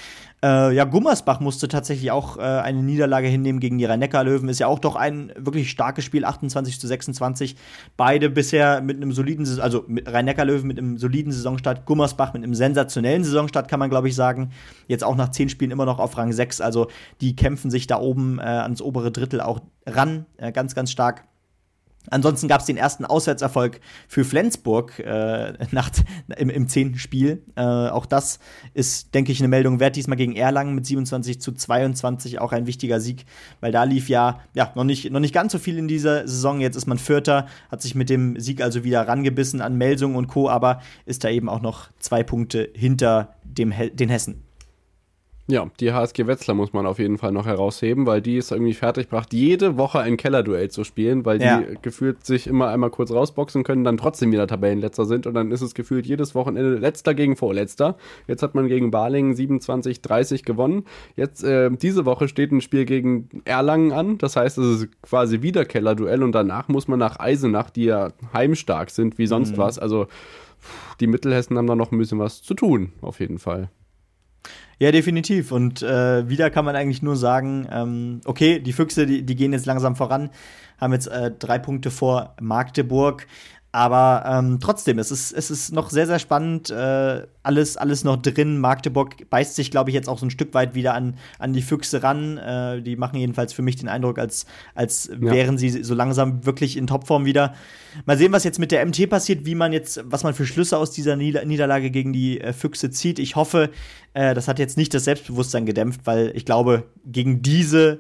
Äh, ja, Gummersbach musste tatsächlich auch äh, eine Niederlage hinnehmen gegen die Rhein-Neckar-Löwen. Ist ja auch doch ein wirklich starkes Spiel, 28 zu 26. Beide bisher mit einem soliden, also Rhein-Neckar-Löwen mit einem soliden Saisonstart, Gummersbach mit einem sensationellen Saisonstart, kann man glaube ich sagen. Jetzt auch nach zehn Spielen immer noch auf Rang 6. Also die kämpfen sich da oben äh, ans obere Drittel auch ran. Äh, ganz, ganz stark. Ansonsten gab es den ersten Auswärtserfolg für Flensburg äh, nach, im, im zehnten Spiel. Äh, auch das ist, denke ich, eine Meldung wert. Diesmal gegen Erlangen mit 27 zu 22 auch ein wichtiger Sieg, weil da lief ja, ja noch, nicht, noch nicht ganz so viel in dieser Saison. Jetzt ist man Vierter, hat sich mit dem Sieg also wieder rangebissen an Melsung und Co., aber ist da eben auch noch zwei Punkte hinter dem, den Hessen. Ja, die HSG Wetzlar muss man auf jeden Fall noch herausheben, weil die es irgendwie fertigbracht, jede Woche ein Kellerduell zu spielen, weil ja. die gefühlt sich immer einmal kurz rausboxen können, dann trotzdem wieder Tabellenletzter sind und dann ist es gefühlt jedes Wochenende letzter gegen vorletzter. Jetzt hat man gegen Balingen 27, 30 gewonnen. Jetzt, äh, diese Woche steht ein Spiel gegen Erlangen an, das heißt, es ist quasi wieder Kellerduell und danach muss man nach Eisenach, die ja heimstark sind wie sonst mhm. was. Also, die Mittelhessen haben da noch ein bisschen was zu tun, auf jeden Fall. Ja, definitiv. Und äh, wieder kann man eigentlich nur sagen, ähm, okay, die Füchse, die, die gehen jetzt langsam voran, haben jetzt äh, drei Punkte vor Magdeburg. Aber ähm, trotzdem, es ist, es ist noch sehr, sehr spannend. Äh, alles, alles noch drin. Magdeburg beißt sich, glaube ich, jetzt auch so ein Stück weit wieder an, an die Füchse ran. Äh, die machen jedenfalls für mich den Eindruck, als, als ja. wären sie so langsam wirklich in Topform wieder. Mal sehen, was jetzt mit der MT passiert, wie man jetzt, was man für Schlüsse aus dieser Nieder Niederlage gegen die äh, Füchse zieht. Ich hoffe, äh, das hat jetzt nicht das Selbstbewusstsein gedämpft, weil ich glaube, gegen diese,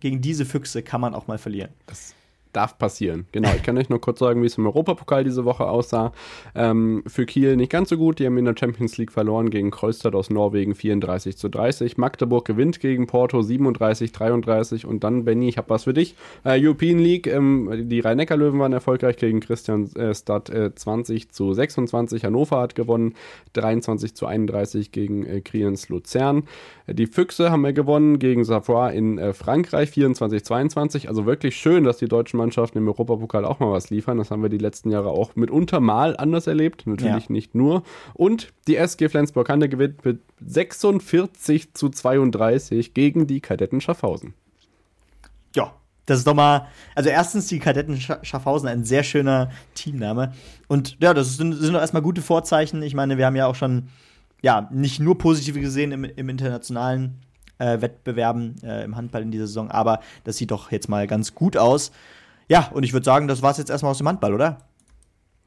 gegen diese Füchse kann man auch mal verlieren. Das darf passieren. Genau, ich kann euch nur kurz sagen, wie es im Europapokal diese Woche aussah. Ähm, für Kiel nicht ganz so gut. Die haben in der Champions League verloren gegen Kreuzstadt aus Norwegen 34 zu 30. Magdeburg gewinnt gegen Porto 37 33. Und dann, Benny, ich habe was für dich. Äh, European League, ähm, die Rhein-Neckar-Löwen waren erfolgreich gegen Christian äh, Stadt äh, 20 zu 26. Hannover hat gewonnen 23 zu 31 gegen äh, Kriens Luzern. Die Füchse haben wir gewonnen gegen Savoie in äh, Frankreich 24 22. Also wirklich schön, dass die deutschen Mannschaften im Europapokal auch mal was liefern. Das haben wir die letzten Jahre auch mitunter mal anders erlebt. Natürlich ja. nicht nur. Und die SG Flensburg-Hanne gewinnt mit 46 zu 32 gegen die Kadetten Schaffhausen. Ja, das ist doch mal, also erstens die Kadetten Schaffhausen, ein sehr schöner Teamname. Und ja, das sind, sind doch erstmal gute Vorzeichen. Ich meine, wir haben ja auch schon, ja, nicht nur positive gesehen im, im internationalen äh, Wettbewerben äh, im Handball in dieser Saison, aber das sieht doch jetzt mal ganz gut aus. Ja, und ich würde sagen, das war es jetzt erstmal aus dem Handball, oder?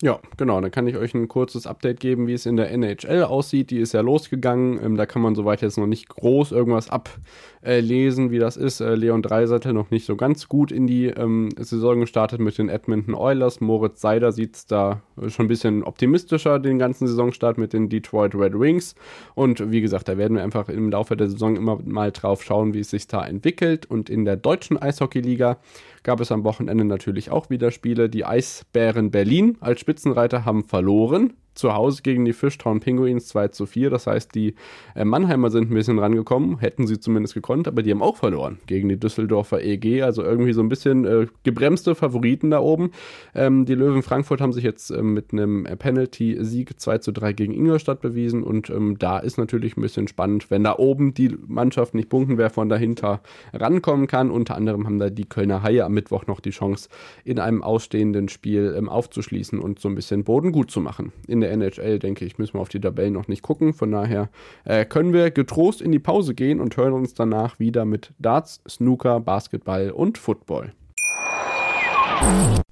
Ja, genau. Dann kann ich euch ein kurzes Update geben, wie es in der NHL aussieht. Die ist ja losgegangen. Ähm, da kann man soweit jetzt noch nicht groß irgendwas ablesen, wie das ist. Äh, Leon Dreiseitel noch nicht so ganz gut in die ähm, Saison gestartet mit den Edmonton Oilers. Moritz Seider sieht es da schon ein bisschen optimistischer, den ganzen Saisonstart mit den Detroit Red Wings. Und wie gesagt, da werden wir einfach im Laufe der Saison immer mal drauf schauen, wie es sich da entwickelt. Und in der deutschen Eishockeyliga gab es am Wochenende natürlich auch wieder Spiele. Die Eisbären Berlin als Spitzenreiter haben verloren zu Hause gegen die Fishtown Penguins 2 zu 4. Das heißt, die äh, Mannheimer sind ein bisschen rangekommen, hätten sie zumindest gekonnt, aber die haben auch verloren gegen die Düsseldorfer EG. Also irgendwie so ein bisschen äh, gebremste Favoriten da oben. Ähm, die Löwen Frankfurt haben sich jetzt äh, mit einem Penalty-Sieg 2 zu 3 gegen Ingolstadt bewiesen und ähm, da ist natürlich ein bisschen spannend, wenn da oben die Mannschaft nicht punkten, wer von dahinter rankommen kann. Unter anderem haben da die Kölner Haie am Mittwoch noch die Chance, in einem ausstehenden Spiel ähm, aufzuschließen und so ein bisschen Boden gut zu machen. In der der NHL, denke ich, müssen wir auf die Tabellen noch nicht gucken. Von daher äh, können wir getrost in die Pause gehen und hören uns danach wieder mit Darts, Snooker, Basketball und Football.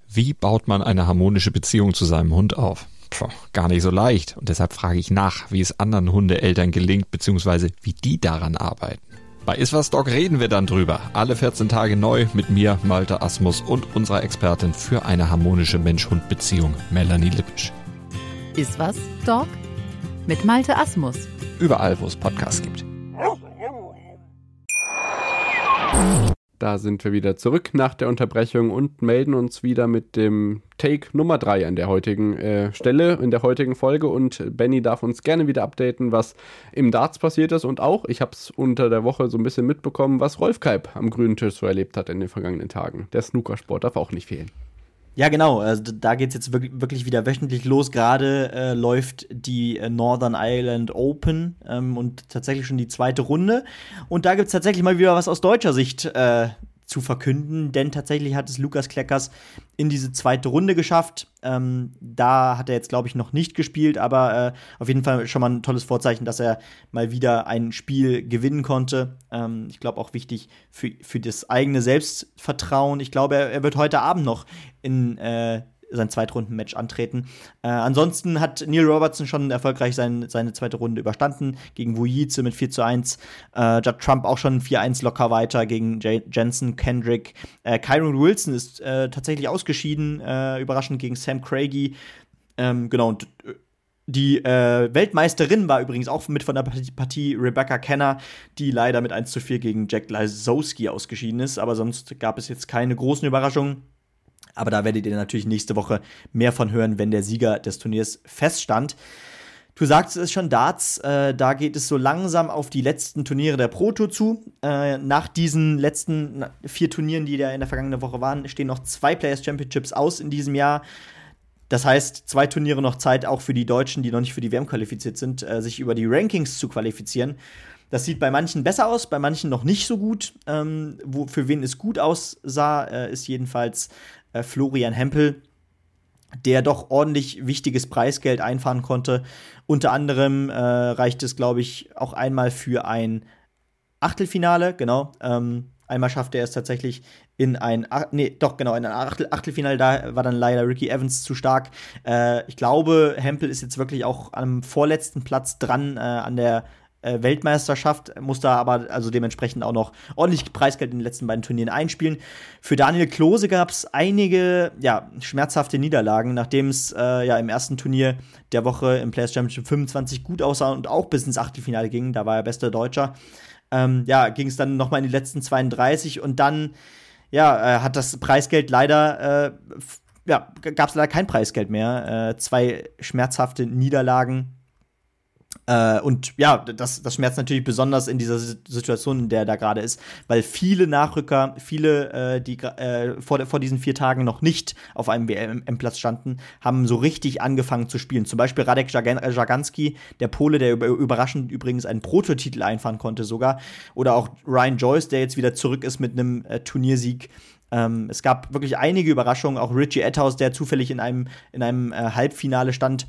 Wie baut man eine harmonische Beziehung zu seinem Hund auf? Puh, gar nicht so leicht. Und deshalb frage ich nach, wie es anderen Hundeeltern gelingt, beziehungsweise wie die daran arbeiten. Bei Iswas Dog reden wir dann drüber. Alle 14 Tage neu mit mir, Malte Asmus und unserer Expertin für eine harmonische Mensch-Hund-Beziehung, Melanie Lippisch. Ist was, Dog? Mit Malte Asmus. Überall, wo es Podcasts gibt. Da sind wir wieder zurück nach der Unterbrechung und melden uns wieder mit dem Take Nummer 3 an der heutigen äh, Stelle, in der heutigen Folge. Und Benny darf uns gerne wieder updaten, was im Darts passiert ist. Und auch, ich habe es unter der Woche so ein bisschen mitbekommen, was Rolf Kalb am grünen Tisch so erlebt hat in den vergangenen Tagen. Der Snookersport darf auch nicht fehlen. Ja, genau. Also da geht es jetzt wirklich wieder wöchentlich los. Gerade äh, läuft die äh, Northern Ireland Open ähm, und tatsächlich schon die zweite Runde. Und da gibt es tatsächlich mal wieder was aus deutscher Sicht äh, zu verkünden, denn tatsächlich hat es Lukas Kleckers in diese zweite Runde geschafft. Ähm, da hat er jetzt, glaube ich, noch nicht gespielt, aber äh, auf jeden Fall schon mal ein tolles Vorzeichen, dass er mal wieder ein Spiel gewinnen konnte. Ähm, ich glaube auch wichtig für, für das eigene Selbstvertrauen. Ich glaube, er, er wird heute Abend noch in äh, sein Zweitrunden-Match antreten. Äh, ansonsten hat Neil Robertson schon erfolgreich sein, seine zweite Runde überstanden gegen Wujice mit 4 zu 1. Äh, Judd Trump auch schon 4-1 locker weiter gegen J Jensen, Kendrick. Äh, Kyron Wilson ist äh, tatsächlich ausgeschieden, äh, überraschend gegen Sam Craigie. Ähm, genau, und äh, die äh, Weltmeisterin war übrigens auch mit von der Partie, Rebecca Kenner, die leider mit 1 zu 4 gegen Jack Lazowski ausgeschieden ist. Aber sonst gab es jetzt keine großen Überraschungen. Aber da werdet ihr natürlich nächste Woche mehr von hören, wenn der Sieger des Turniers feststand. Du sagst es schon, Darts, äh, da geht es so langsam auf die letzten Turniere der Pro Tour zu. Äh, nach diesen letzten vier Turnieren, die da in der vergangenen Woche waren, stehen noch zwei Players Championships aus in diesem Jahr. Das heißt, zwei Turniere noch Zeit auch für die Deutschen, die noch nicht für die WM qualifiziert sind, äh, sich über die Rankings zu qualifizieren. Das sieht bei manchen besser aus, bei manchen noch nicht so gut. Ähm, wo, für wen es gut aussah, äh, ist jedenfalls äh, Florian Hempel, der doch ordentlich wichtiges Preisgeld einfahren konnte. Unter anderem äh, reicht es, glaube ich, auch einmal für ein Achtelfinale, genau. Ähm, einmal schaffte er es tatsächlich in ein, nee, doch, genau, in ein Achtel, Achtelfinale, da war dann leider Ricky Evans zu stark. Äh, ich glaube, Hempel ist jetzt wirklich auch am vorletzten Platz dran äh, an der Weltmeisterschaft, muss da aber also dementsprechend auch noch ordentlich Preisgeld in den letzten beiden Turnieren einspielen. Für Daniel Klose gab es einige ja, schmerzhafte Niederlagen, nachdem es äh, ja im ersten Turnier der Woche im Players Championship 25 gut aussah und auch bis ins Achtelfinale ging. Da war er bester Deutscher. Ähm, ja, ging es dann noch mal in die letzten 32 und dann ja, äh, hat das Preisgeld leider äh, ja, gab es leider kein Preisgeld mehr. Äh, zwei schmerzhafte Niederlagen äh, und ja, das, das schmerzt natürlich besonders in dieser Situation, in der er da gerade ist, weil viele Nachrücker, viele, äh, die äh, vor, vor diesen vier Tagen noch nicht auf einem WM-Platz standen, haben so richtig angefangen zu spielen. Zum Beispiel Radek Jaganski, der Pole, der überraschend übrigens einen Prototitel einfahren konnte sogar. Oder auch Ryan Joyce, der jetzt wieder zurück ist mit einem äh, Turniersieg. Ähm, es gab wirklich einige Überraschungen. Auch Richie Etthaus, der zufällig in einem, in einem äh, Halbfinale stand,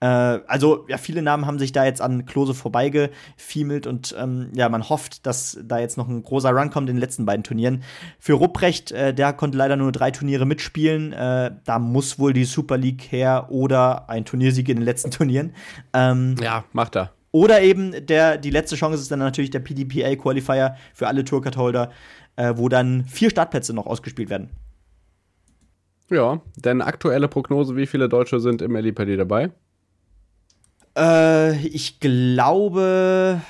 äh, also, ja, viele Namen haben sich da jetzt an Klose vorbeigefiemelt und ähm, ja, man hofft, dass da jetzt noch ein großer Run kommt in den letzten beiden Turnieren. Für Rupprecht, äh, der konnte leider nur drei Turniere mitspielen. Äh, da muss wohl die Super League her oder ein Turniersieg in den letzten Turnieren. Ähm, ja, macht er. Oder eben der, die letzte Chance ist dann natürlich der PDPA-Qualifier für alle Tourcard-Holder, äh, wo dann vier Startplätze noch ausgespielt werden. Ja, denn aktuelle Prognose, wie viele Deutsche sind im Elipadi dabei? Äh, ich glaube,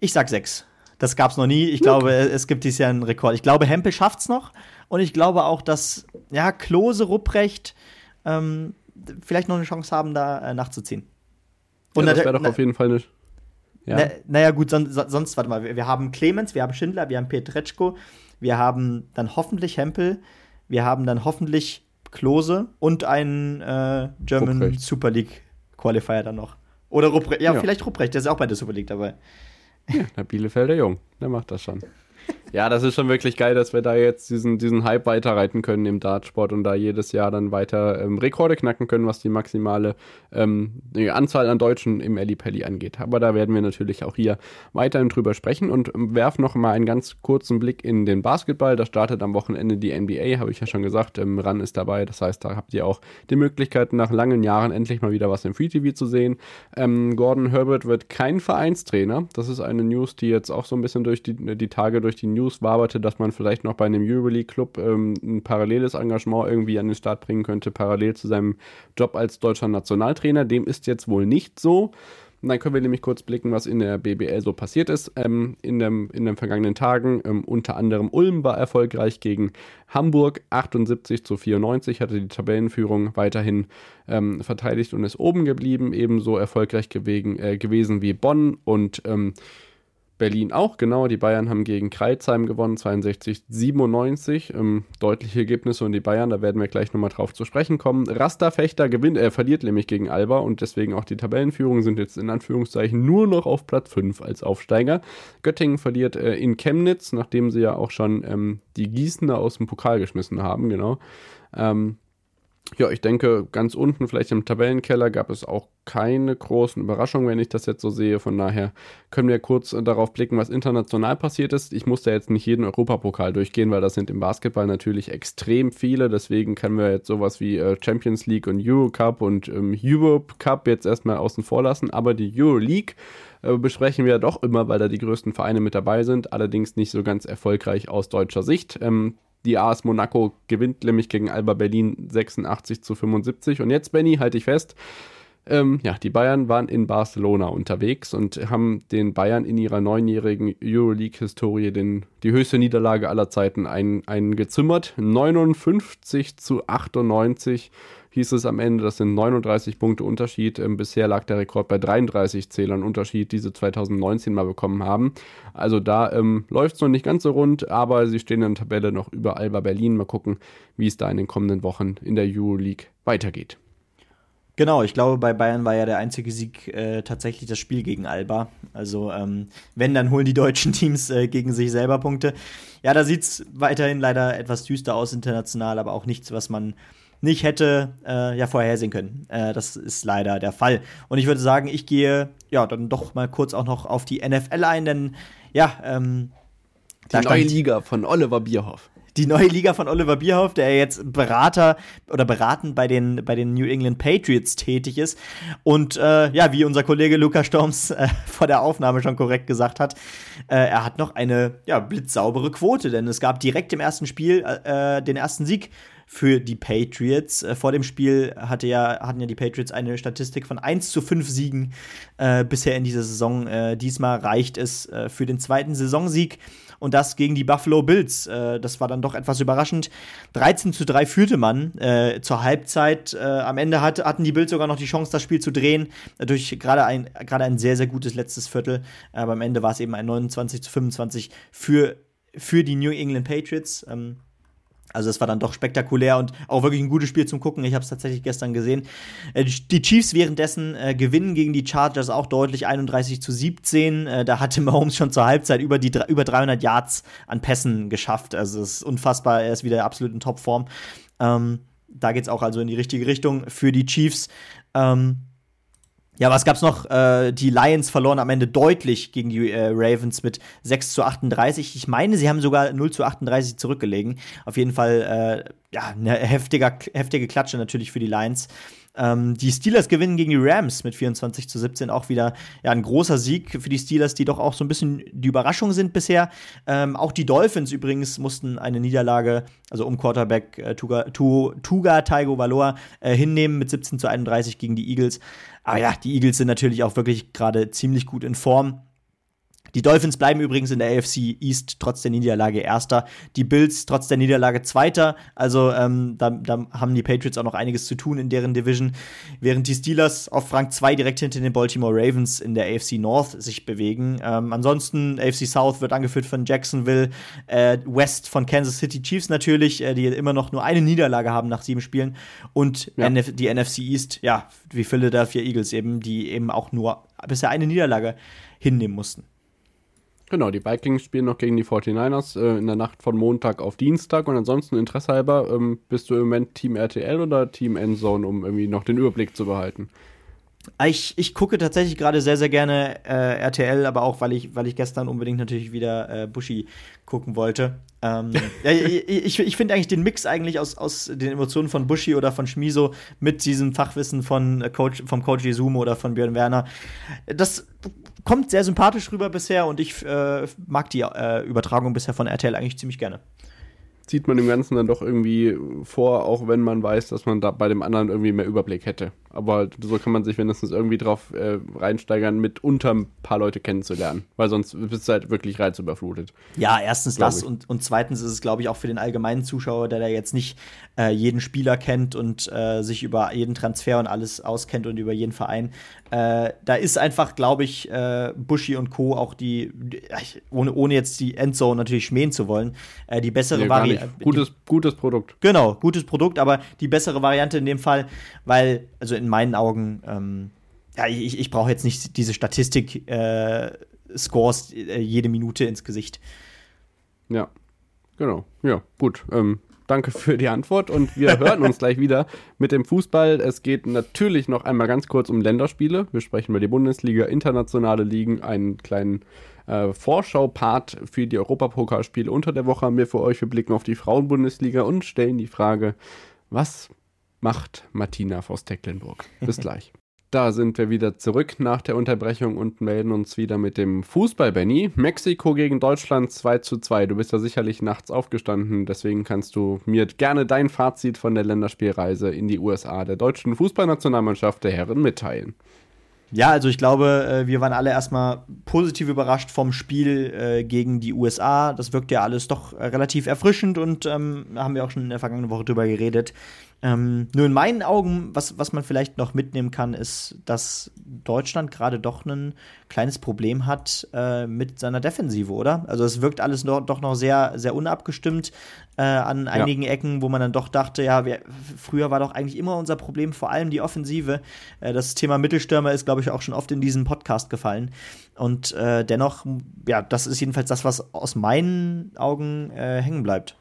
ich sag sechs. Das gab's noch nie. Ich glaube, es gibt dieses Jahr einen Rekord. Ich glaube, Hempel schafft's noch. Und ich glaube auch, dass, ja, Klose, Rupprecht ähm, vielleicht noch eine Chance haben, da äh, nachzuziehen. Und ja, das wäre doch auf jeden Fall nicht. Ja. Na, naja, gut, son sonst, warte mal, wir, wir, haben Clemens, wir haben Schindler, wir haben Petretschko, wir haben dann hoffentlich Hempel, wir haben dann hoffentlich Klose und einen äh, German Rupprecht. Super League Qualifier dann noch. Oder Rupprecht. Ja, ja, vielleicht Rupprecht, der ist auch bei der Super League dabei. Ja, der Bielefelder Jung, der macht das schon. Ja, das ist schon wirklich geil, dass wir da jetzt diesen, diesen Hype weiterreiten können im Dartsport und da jedes Jahr dann weiter ähm, Rekorde knacken können, was die maximale ähm, die Anzahl an Deutschen im Ellipelli angeht. Aber da werden wir natürlich auch hier weiterhin drüber sprechen und ähm, werfen noch mal einen ganz kurzen Blick in den Basketball. Da startet am Wochenende die NBA, habe ich ja schon gesagt. Ähm, RAN ist dabei, das heißt, da habt ihr auch die Möglichkeit, nach langen Jahren endlich mal wieder was im Free TV zu sehen. Ähm, Gordon Herbert wird kein Vereinstrainer. Das ist eine News, die jetzt auch so ein bisschen durch die, die Tage durch die News waberte, dass man vielleicht noch bei einem Euroleague-Club ähm, ein paralleles Engagement irgendwie an den Start bringen könnte, parallel zu seinem Job als deutscher Nationaltrainer. Dem ist jetzt wohl nicht so. Und dann können wir nämlich kurz blicken, was in der BBL so passiert ist ähm, in, dem, in den vergangenen Tagen. Ähm, unter anderem Ulm war erfolgreich gegen Hamburg, 78 zu 94, hatte die Tabellenführung weiterhin ähm, verteidigt und ist oben geblieben. Ebenso erfolgreich gewegen, äh, gewesen wie Bonn und ähm, Berlin auch, genau. Die Bayern haben gegen Kreuzheim gewonnen, 62, 97. Ähm, deutliche Ergebnisse und die Bayern, da werden wir gleich nochmal drauf zu sprechen kommen. Rasterfechter gewinnt, er äh, verliert nämlich gegen Alba und deswegen auch die Tabellenführung sind jetzt in Anführungszeichen nur noch auf Platz 5 als Aufsteiger. Göttingen verliert äh, in Chemnitz, nachdem sie ja auch schon ähm, die Gießener aus dem Pokal geschmissen haben, genau. Ähm, ja, ich denke, ganz unten, vielleicht im Tabellenkeller, gab es auch keine großen Überraschungen, wenn ich das jetzt so sehe. Von daher können wir kurz darauf blicken, was international passiert ist. Ich muss da jetzt nicht jeden Europapokal durchgehen, weil das sind im Basketball natürlich extrem viele. Deswegen können wir jetzt sowas wie äh, Champions League und Eurocup und ähm, Europe Cup jetzt erstmal außen vor lassen. Aber die Euroleague äh, besprechen wir doch immer, weil da die größten Vereine mit dabei sind. Allerdings nicht so ganz erfolgreich aus deutscher Sicht. Ähm, die AS Monaco gewinnt nämlich gegen Alba Berlin 86 zu 75. Und jetzt, Benny, halte ich fest. Ähm, ja, die Bayern waren in Barcelona unterwegs und haben den Bayern in ihrer neunjährigen Euroleague-Historie die höchste Niederlage aller Zeiten eingezimmert. Ein 59 zu 98 hieß es am Ende, das sind 39 Punkte Unterschied. Ähm, bisher lag der Rekord bei 33 Zählern Unterschied, die sie 2019 mal bekommen haben. Also da ähm, läuft es noch nicht ganz so rund, aber sie stehen in der Tabelle noch über Alba Berlin. Mal gucken, wie es da in den kommenden Wochen in der Euroleague weitergeht. Genau, ich glaube, bei Bayern war ja der einzige Sieg äh, tatsächlich das Spiel gegen Alba. Also, ähm, wenn, dann holen die deutschen Teams äh, gegen sich selber Punkte. Ja, da sieht es weiterhin leider etwas düster aus international, aber auch nichts, was man nicht hätte äh, ja vorhersehen können. Äh, das ist leider der Fall. Und ich würde sagen, ich gehe ja dann doch mal kurz auch noch auf die NFL ein, denn ja, ähm, die neue Liga von Oliver Bierhoff. die neue Liga von Oliver Bierhoff, der jetzt Berater oder beratend bei den, bei den New England Patriots tätig ist. Und äh, ja, wie unser Kollege Lukas Storms äh, vor der Aufnahme schon korrekt gesagt hat, äh, er hat noch eine ja, blitzsaubere Quote, denn es gab direkt im ersten Spiel äh, den ersten Sieg für die Patriots. Äh, vor dem Spiel hatte ja, hatten ja die Patriots eine Statistik von 1 zu 5 Siegen äh, bisher in dieser Saison. Äh, diesmal reicht es äh, für den zweiten Saisonsieg und das gegen die Buffalo Bills. Äh, das war dann doch etwas überraschend. 13 zu 3 führte man äh, zur Halbzeit. am Ende hat, hatten die Bills sogar noch die Chance, das Spiel zu drehen. Durch gerade ein, ein sehr, sehr gutes letztes Viertel. Aber am Ende war es eben ein 29 zu 25 für, für die New England Patriots. Ähm, also es war dann doch spektakulär und auch wirklich ein gutes Spiel zum Gucken. Ich habe es tatsächlich gestern gesehen. Äh, die Chiefs währenddessen äh, gewinnen gegen die Chargers auch deutlich 31 zu 17. Äh, da hatte Mahomes schon zur Halbzeit über, die, über 300 Yards an Pässen geschafft. Also es ist unfassbar. Er ist wieder absolut in Topform. Ähm, da geht es auch also in die richtige Richtung für die Chiefs. Ähm, ja, was gab's noch? Äh, die Lions verloren am Ende deutlich gegen die äh, Ravens mit 6 zu 38. Ich meine, sie haben sogar 0 zu 38 zurückgelegen. Auf jeden Fall, äh, ja, eine heftige, heftige Klatsche natürlich für die Lions. Ähm, die Steelers gewinnen gegen die Rams mit 24 zu 17. Auch wieder ja, ein großer Sieg für die Steelers, die doch auch so ein bisschen die Überraschung sind bisher. Ähm, auch die Dolphins übrigens mussten eine Niederlage, also um Quarterback äh, Tuga, tu, Tuga Taigo Valor äh, hinnehmen mit 17 zu 31 gegen die Eagles. Aber ja, die Eagles sind natürlich auch wirklich gerade ziemlich gut in Form. Die Dolphins bleiben übrigens in der AFC East trotz der Niederlage Erster. Die Bills trotz der Niederlage Zweiter. Also ähm, da, da, haben die Patriots auch noch einiges zu tun in deren Division. Während die Steelers auf Rang 2 direkt hinter den Baltimore Ravens in der AFC North sich bewegen. Ähm, ansonsten AFC South wird angeführt von Jacksonville. Äh, West von Kansas City Chiefs natürlich, äh, die immer noch nur eine Niederlage haben nach sieben Spielen. Und ja. die NFC East, ja, wie Philadelphia Eagles eben, die eben auch nur bisher eine Niederlage hinnehmen mussten. Genau, die Vikings spielen noch gegen die 49ers äh, in der Nacht von Montag auf Dienstag und ansonsten Interesse halber, ähm, bist du im Moment Team RTL oder Team Endzone, um irgendwie noch den Überblick zu behalten? Ich, ich gucke tatsächlich gerade sehr, sehr gerne äh, RTL, aber auch, weil ich, weil ich gestern unbedingt natürlich wieder äh, Bushi gucken wollte. Ähm, ja, ich ich finde eigentlich den Mix eigentlich aus, aus den Emotionen von Bushi oder von Schmiso mit diesem Fachwissen von äh, Coach, vom Coach Izumo oder von Björn Werner. Das kommt sehr sympathisch rüber bisher und ich äh, mag die äh, Übertragung bisher von RTL eigentlich ziemlich gerne zieht man dem Ganzen dann doch irgendwie vor, auch wenn man weiß, dass man da bei dem anderen irgendwie mehr Überblick hätte. Aber so kann man sich wenigstens irgendwie drauf äh, reinsteigern, mitunter ein paar Leute kennenzulernen. Weil sonst bist du halt wirklich reizüberflutet. Ja, erstens das und, und zweitens ist es, glaube ich, auch für den allgemeinen Zuschauer, der da jetzt nicht äh, jeden Spieler kennt und äh, sich über jeden Transfer und alles auskennt und über jeden Verein. Äh, da ist einfach, glaube ich, äh, Bushi und Co. auch die, ohne, ohne jetzt die Endzone natürlich schmähen zu wollen, äh, die bessere nee, Variante. Gutes, gutes Produkt. Genau, gutes Produkt, aber die bessere Variante in dem Fall, weil, also in meinen Augen, ähm, ja, ich, ich brauche jetzt nicht diese Statistik-Scores äh, jede Minute ins Gesicht. Ja, genau. Ja, gut. Ähm, danke für die Antwort und wir hören uns gleich wieder mit dem Fußball. Es geht natürlich noch einmal ganz kurz um Länderspiele. Wir sprechen über die Bundesliga, internationale Ligen, einen kleinen äh, Vorschau-Part für die Europapokalspiele unter der Woche haben wir für euch. Wir blicken auf die Frauenbundesliga und stellen die Frage, was macht Martina Voss-Tecklenburg? Bis gleich. Da sind wir wieder zurück nach der Unterbrechung und melden uns wieder mit dem Fußball, Benny. Mexiko gegen Deutschland 2 zu 2. Du bist ja sicherlich nachts aufgestanden, deswegen kannst du mir gerne dein Fazit von der Länderspielreise in die USA der deutschen Fußballnationalmannschaft der Herren mitteilen. Ja, also ich glaube, äh, wir waren alle erstmal positiv überrascht vom Spiel äh, gegen die USA. Das wirkt ja alles doch äh, relativ erfrischend und ähm, haben wir auch schon in der vergangenen Woche drüber geredet. Ähm, nur in meinen Augen, was, was man vielleicht noch mitnehmen kann, ist, dass Deutschland gerade doch ein kleines Problem hat äh, mit seiner Defensive, oder? Also es wirkt alles noch, doch noch sehr, sehr unabgestimmt äh, an ja. einigen Ecken, wo man dann doch dachte, ja, wir, früher war doch eigentlich immer unser Problem, vor allem die Offensive. Äh, das Thema Mittelstürmer ist, glaube ich, auch schon oft in diesem Podcast gefallen. Und äh, dennoch, ja, das ist jedenfalls das, was aus meinen Augen äh, hängen bleibt.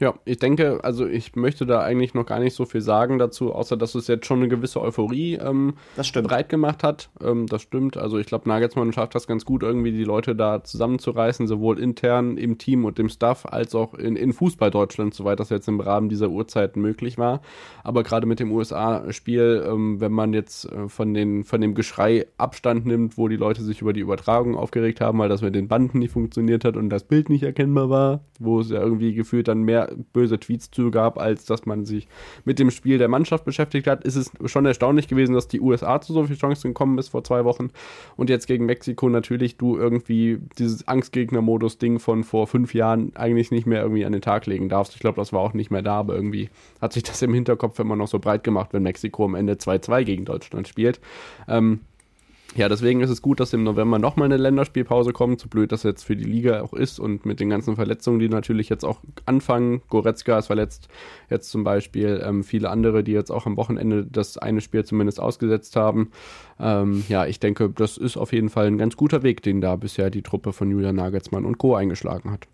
Ja, ich denke, also ich möchte da eigentlich noch gar nicht so viel sagen dazu, außer dass es jetzt schon eine gewisse Euphorie ähm, breit gemacht hat. Ähm, das stimmt. Also ich glaube, Nagelsmann schafft das ganz gut, irgendwie die Leute da zusammenzureißen, sowohl intern im Team und dem Staff, als auch in, in Fußball Deutschland, soweit das jetzt im Rahmen dieser Uhrzeiten möglich war. Aber gerade mit dem USA-Spiel, ähm, wenn man jetzt äh, von, den, von dem Geschrei Abstand nimmt, wo die Leute sich über die Übertragung aufgeregt haben, weil das mit den Banden nicht funktioniert hat und das Bild nicht erkennbar war, wo es ja irgendwie gefühlt dann mehr böse Tweets zu gab, als dass man sich mit dem Spiel der Mannschaft beschäftigt hat, ist es schon erstaunlich gewesen, dass die USA zu so viel Chancen gekommen ist vor zwei Wochen und jetzt gegen Mexiko natürlich du irgendwie dieses Angstgegner-Modus-Ding von vor fünf Jahren eigentlich nicht mehr irgendwie an den Tag legen darfst. Ich glaube, das war auch nicht mehr da, aber irgendwie hat sich das im Hinterkopf immer noch so breit gemacht, wenn Mexiko am Ende 2-2 gegen Deutschland spielt. Ähm, ja, deswegen ist es gut, dass im November nochmal eine Länderspielpause kommt, so blöd das jetzt für die Liga auch ist und mit den ganzen Verletzungen, die natürlich jetzt auch anfangen. Goretzka ist verletzt, jetzt zum Beispiel ähm, viele andere, die jetzt auch am Wochenende das eine Spiel zumindest ausgesetzt haben. Ähm, ja, ich denke, das ist auf jeden Fall ein ganz guter Weg, den da bisher die Truppe von Julian Nagelsmann und Co. eingeschlagen hat.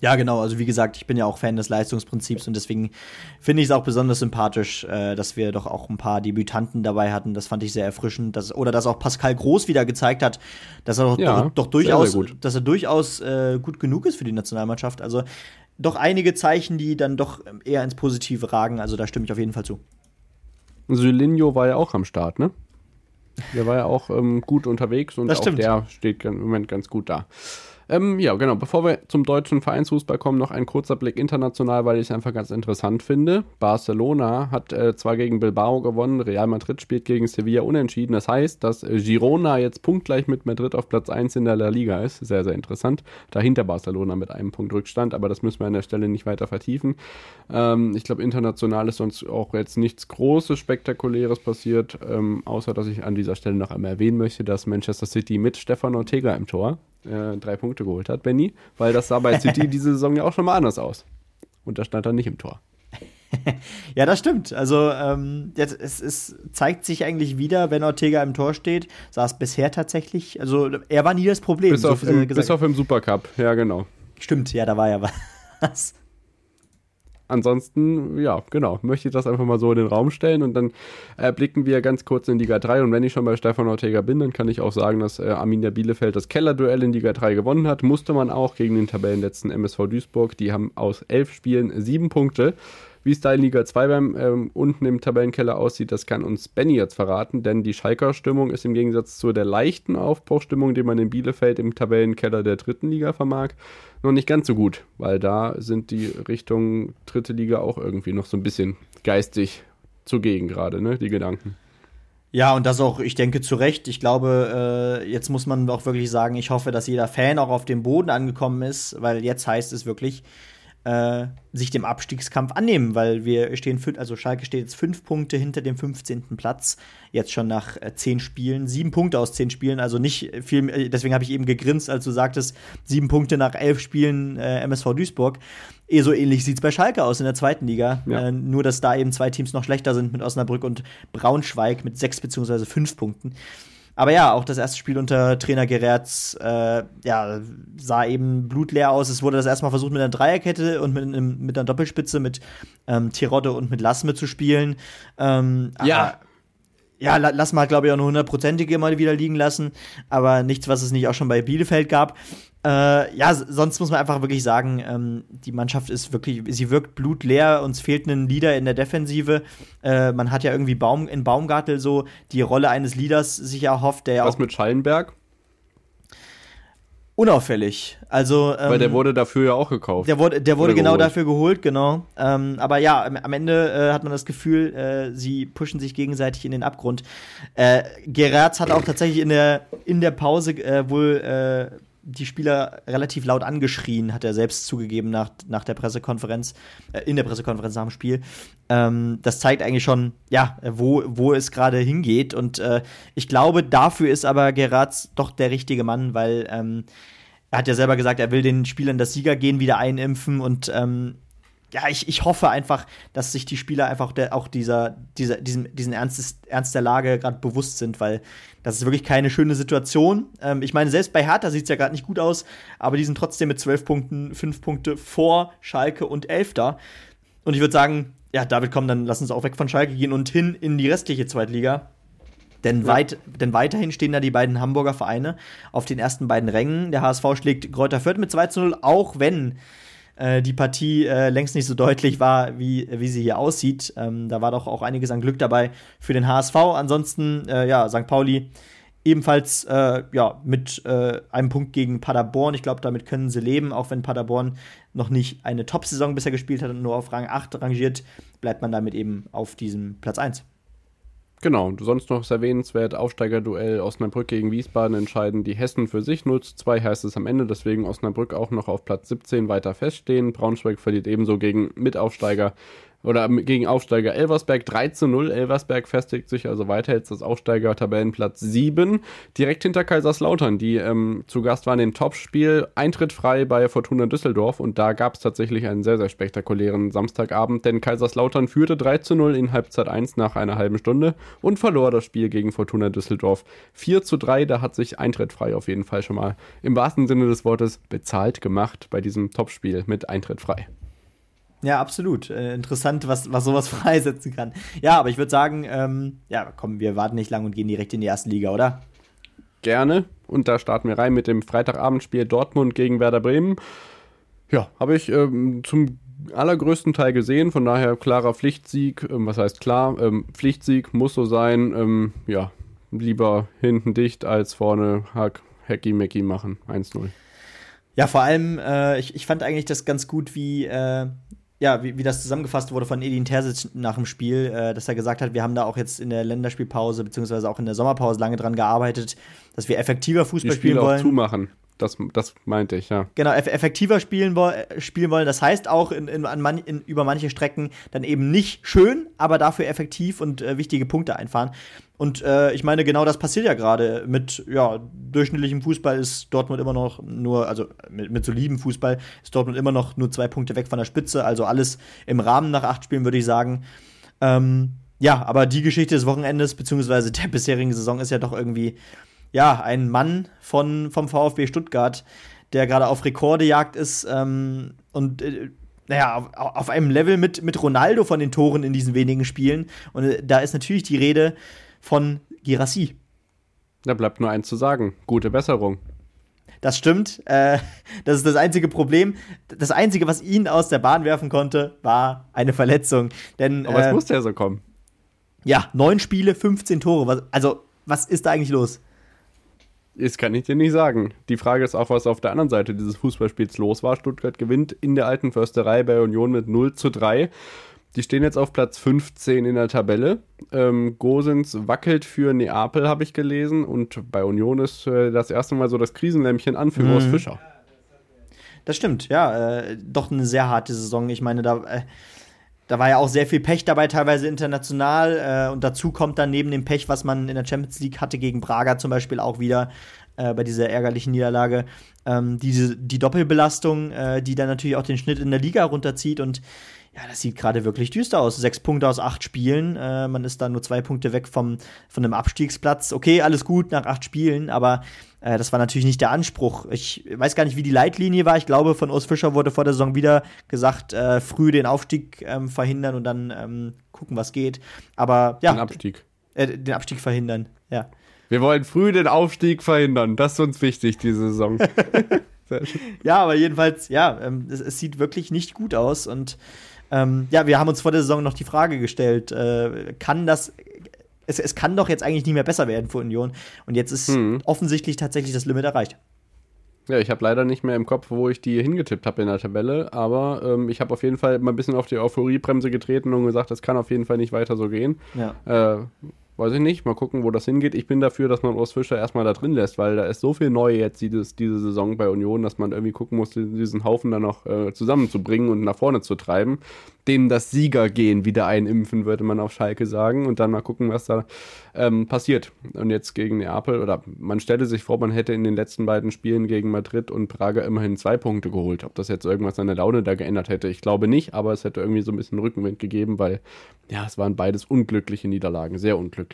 Ja, genau. Also wie gesagt, ich bin ja auch Fan des Leistungsprinzips und deswegen finde ich es auch besonders sympathisch, äh, dass wir doch auch ein paar Debütanten dabei hatten. Das fand ich sehr erfrischend. Dass, oder dass auch Pascal Groß wieder gezeigt hat, dass er doch, ja, doch, doch durchaus, sehr, sehr dass er durchaus äh, gut genug ist für die Nationalmannschaft. Also doch einige Zeichen, die dann doch eher ins Positive ragen. Also da stimme ich auf jeden Fall zu. Sylinho war ja auch am Start, ne? Der war ja auch ähm, gut unterwegs und auch der steht im Moment ganz gut da. Ähm, ja, genau. Bevor wir zum deutschen Vereinsfußball kommen, noch ein kurzer Blick international, weil ich es einfach ganz interessant finde. Barcelona hat äh, zwar gegen Bilbao gewonnen, Real Madrid spielt gegen Sevilla unentschieden. Das heißt, dass äh, Girona jetzt punktgleich mit Madrid auf Platz 1 in der La Liga ist. Sehr, sehr interessant. Dahinter Barcelona mit einem Punkt Rückstand, aber das müssen wir an der Stelle nicht weiter vertiefen. Ähm, ich glaube, international ist sonst auch jetzt nichts Großes, Spektakuläres passiert, ähm, außer dass ich an dieser Stelle noch einmal erwähnen möchte, dass Manchester City mit Stefan Ortega im Tor äh, drei Punkte geholt hat, Benny, weil das sah bei City diese Saison ja auch schon mal anders aus. Und da stand er nicht im Tor. ja, das stimmt. Also ähm, jetzt, es, es, zeigt sich eigentlich wieder, wenn Ortega im Tor steht, sah es bisher tatsächlich, also er war nie das Problem. Bis, so auf, im, bis auf im Supercup, ja genau. Stimmt, ja, da war ja was ansonsten, ja, genau, möchte ich das einfach mal so in den Raum stellen und dann äh, blicken wir ganz kurz in Liga 3 und wenn ich schon bei Stefan Ortega bin, dann kann ich auch sagen, dass äh, Arminia Bielefeld das Kellerduell in Liga 3 gewonnen hat, musste man auch gegen den Tabellenletzten MSV Duisburg, die haben aus elf Spielen sieben Punkte wie es da in Liga 2 beim ähm, unten im Tabellenkeller aussieht, das kann uns Benny jetzt verraten, denn die Schalker Stimmung ist im Gegensatz zu der leichten Aufbruchstimmung, die man in Bielefeld im Tabellenkeller der dritten Liga vermag, noch nicht ganz so gut, weil da sind die Richtungen dritte Liga auch irgendwie noch so ein bisschen geistig zugegen gerade, ne, die Gedanken. Ja, und das auch, ich denke, zu Recht. Ich glaube, äh, jetzt muss man auch wirklich sagen, ich hoffe, dass jeder Fan auch auf dem Boden angekommen ist, weil jetzt heißt es wirklich, äh, sich dem Abstiegskampf annehmen, weil wir stehen, also Schalke steht jetzt fünf Punkte hinter dem 15. Platz, jetzt schon nach äh, zehn Spielen, sieben Punkte aus zehn Spielen, also nicht viel, äh, deswegen habe ich eben gegrinst, als du sagtest, sieben Punkte nach elf Spielen äh, MSV Duisburg. Eh so ähnlich sieht es bei Schalke aus in der zweiten Liga. Ja. Nur, dass da eben zwei Teams noch schlechter sind mit Osnabrück und Braunschweig mit sechs beziehungsweise fünf Punkten. Aber ja, auch das erste Spiel unter Trainer Gerätz äh, ja, sah eben blutleer aus. Es wurde das erste Mal versucht, mit einer Dreierkette und mit, einem, mit einer Doppelspitze mit ähm, Tirode und mit Lassme zu spielen. Ähm, ja. Ja, lass mal, glaube ich, auch eine hundertprozentige mal wieder liegen lassen. Aber nichts, was es nicht auch schon bei Bielefeld gab. Äh, ja, sonst muss man einfach wirklich sagen, ähm, die Mannschaft ist wirklich, sie wirkt blutleer, uns fehlt ein Leader in der Defensive. Äh, man hat ja irgendwie Baum, in Baumgartel so die Rolle eines Leaders sich erhofft, der ja Was auch. mit Schallenberg? Unauffällig. Also, ähm, Weil der wurde dafür ja auch gekauft. Der wurde, der wurde genau geholt. dafür geholt, genau. Ähm, aber ja, am, Ende äh, hat man das Gefühl, äh, sie pushen sich gegenseitig in den Abgrund. Äh, Geratz hat auch tatsächlich in der, in der Pause äh, wohl äh, die Spieler relativ laut angeschrien, hat er selbst zugegeben nach, nach der Pressekonferenz, äh, in der Pressekonferenz nach dem Spiel. Ähm, das zeigt eigentlich schon, ja, wo, wo es gerade hingeht. Und äh, ich glaube, dafür ist aber Geratz doch der richtige Mann, weil ähm, er hat ja selber gesagt, er will den Spielern das Siegergehen wieder einimpfen und ähm, ja, ich, ich hoffe einfach, dass sich die Spieler einfach der, auch dieser, dieser, diesem, diesen Ernst, Ernst der Lage gerade bewusst sind, weil das ist wirklich keine schöne Situation. Ähm, ich meine, selbst bei Hertha sieht es ja gerade nicht gut aus, aber die sind trotzdem mit zwölf Punkten, fünf Punkte vor Schalke und Elf da. Und ich würde sagen, ja, David, komm, dann lass uns auch weg von Schalke gehen und hin in die restliche Zweitliga. Denn, ja. weit, denn weiterhin stehen da die beiden Hamburger Vereine auf den ersten beiden Rängen. Der HSV schlägt Kräuter Fürth mit 2 zu 0, auch wenn äh, die Partie äh, längst nicht so deutlich war, wie, wie sie hier aussieht. Ähm, da war doch auch einiges an Glück dabei für den HSV. Ansonsten, äh, ja, St. Pauli ebenfalls äh, ja, mit äh, einem Punkt gegen Paderborn. Ich glaube, damit können sie leben, auch wenn Paderborn noch nicht eine Top-Saison bisher gespielt hat und nur auf Rang 8 rangiert, bleibt man damit eben auf diesem Platz 1. Genau, sonst noch erwähnenswert, Aufsteigerduell Osnabrück gegen Wiesbaden entscheiden die Hessen für sich 0 zu 2 heißt es am Ende, deswegen Osnabrück auch noch auf Platz 17 weiter feststehen. Braunschweig verliert ebenso gegen Mitaufsteiger oder gegen Aufsteiger Elversberg 3 zu 0. Elversberg festigt sich also weiter jetzt das Aufsteiger Tabellenplatz 7. Direkt hinter Kaiserslautern, die ähm, zu Gast waren im Topspiel. Eintritt frei bei Fortuna Düsseldorf und da gab es tatsächlich einen sehr, sehr spektakulären Samstagabend, denn Kaiserslautern führte 3 zu 0 in Halbzeit 1 nach einer halben Stunde und verlor das Spiel gegen Fortuna Düsseldorf 4 zu 3. Da hat sich Eintritt frei auf jeden Fall schon mal im wahrsten Sinne des Wortes bezahlt gemacht bei diesem Topspiel mit Eintritt frei. Ja, absolut. Äh, interessant, was, was sowas freisetzen kann. Ja, aber ich würde sagen, ähm, ja, komm, wir warten nicht lang und gehen direkt in die erste Liga, oder? Gerne. Und da starten wir rein mit dem Freitagabendspiel Dortmund gegen Werder Bremen. Ja, habe ich ähm, zum allergrößten Teil gesehen, von daher klarer Pflichtsieg. Ähm, was heißt klar? Ähm, Pflichtsieg muss so sein. Ähm, ja, lieber hinten dicht als vorne Hack, Hacky Mecky machen. 1-0. Ja, vor allem, äh, ich, ich fand eigentlich das ganz gut, wie äh, ja, wie, wie das zusammengefasst wurde von Edin Terzic nach dem Spiel, äh, dass er gesagt hat, wir haben da auch jetzt in der Länderspielpause beziehungsweise auch in der Sommerpause lange dran gearbeitet, dass wir effektiver Fußball spielen wollen. Auch zumachen. Das, das meinte ich, ja. Genau, eff effektiver spielen, wo spielen wollen. Das heißt auch in, in, an man in, über manche Strecken dann eben nicht schön, aber dafür effektiv und äh, wichtige Punkte einfahren. Und äh, ich meine, genau das passiert ja gerade. Mit ja, durchschnittlichem Fußball ist Dortmund immer noch nur, also mit, mit solidem Fußball ist Dortmund immer noch nur zwei Punkte weg von der Spitze. Also alles im Rahmen nach acht Spielen, würde ich sagen. Ähm, ja, aber die Geschichte des Wochenendes, beziehungsweise der bisherigen Saison, ist ja doch irgendwie ja, ein Mann von, vom VfB Stuttgart, der gerade auf Rekordejagd ist ähm, und äh, naja, auf, auf, einem Level mit, mit Ronaldo von den Toren in diesen wenigen Spielen. Und äh, da ist natürlich die Rede von Girassi. Da bleibt nur eins zu sagen: gute Besserung. Das stimmt. Äh, das ist das einzige Problem. Das einzige, was ihn aus der Bahn werfen konnte, war eine Verletzung. Denn, Aber es äh, musste ja so kommen. Ja, neun Spiele, 15 Tore. Also, was ist da eigentlich los? Das kann ich dir nicht sagen. Die Frage ist auch, was auf der anderen Seite dieses Fußballspiels los war. Stuttgart gewinnt in der alten Försterei bei Union mit 0 zu 3. Die stehen jetzt auf Platz 15 in der Tabelle. Ähm, Gosens wackelt für Neapel, habe ich gelesen. Und bei Union ist äh, das erste Mal so das Krisenlämpchen an für mhm. Fischer. Das stimmt, ja. Äh, doch eine sehr harte Saison. Ich meine, da. Äh da war ja auch sehr viel Pech dabei, teilweise international. Äh, und dazu kommt dann neben dem Pech, was man in der Champions League hatte gegen Braga zum Beispiel auch wieder äh, bei dieser ärgerlichen Niederlage, ähm, diese, die Doppelbelastung, äh, die dann natürlich auch den Schnitt in der Liga runterzieht. Und ja, das sieht gerade wirklich düster aus. Sechs Punkte aus acht Spielen. Äh, man ist da nur zwei Punkte weg vom, von einem Abstiegsplatz. Okay, alles gut nach acht Spielen, aber äh, das war natürlich nicht der Anspruch. Ich weiß gar nicht, wie die Leitlinie war. Ich glaube, von Urs Fischer wurde vor der Saison wieder gesagt, äh, früh den Aufstieg ähm, verhindern und dann ähm, gucken, was geht. Aber ja. Den Abstieg. Äh, den Abstieg verhindern, ja. Wir wollen früh den Aufstieg verhindern. Das ist uns wichtig, diese Saison. ja, aber jedenfalls, ja, ähm, es, es, sieht wirklich nicht gut aus. Und ähm, ja, wir haben uns vor der Saison noch die Frage gestellt, äh, kann das es, es kann doch jetzt eigentlich nicht mehr besser werden für Union. Und jetzt ist mhm. offensichtlich tatsächlich das Limit erreicht. Ja, ich habe leider nicht mehr im Kopf, wo ich die hingetippt habe in der Tabelle, aber ähm, ich habe auf jeden Fall mal ein bisschen auf die Euphoriebremse getreten und gesagt, das kann auf jeden Fall nicht weiter so gehen. Ja. Äh, weiß ich nicht. Mal gucken, wo das hingeht. Ich bin dafür, dass man Urs Fischer erstmal da drin lässt, weil da ist so viel neu jetzt dieses, diese Saison bei Union, dass man irgendwie gucken muss, diesen Haufen dann noch äh, zusammenzubringen und nach vorne zu treiben. Denen das Siegergehen wieder einimpfen, würde man auf Schalke sagen. Und dann mal gucken, was da ähm, passiert. Und jetzt gegen Neapel, oder man stelle sich vor, man hätte in den letzten beiden Spielen gegen Madrid und Prager immerhin zwei Punkte geholt. Ob das jetzt irgendwas an der Laune da geändert hätte, ich glaube nicht, aber es hätte irgendwie so ein bisschen Rückenwind gegeben, weil ja, es waren beides unglückliche Niederlagen, sehr unglücklich.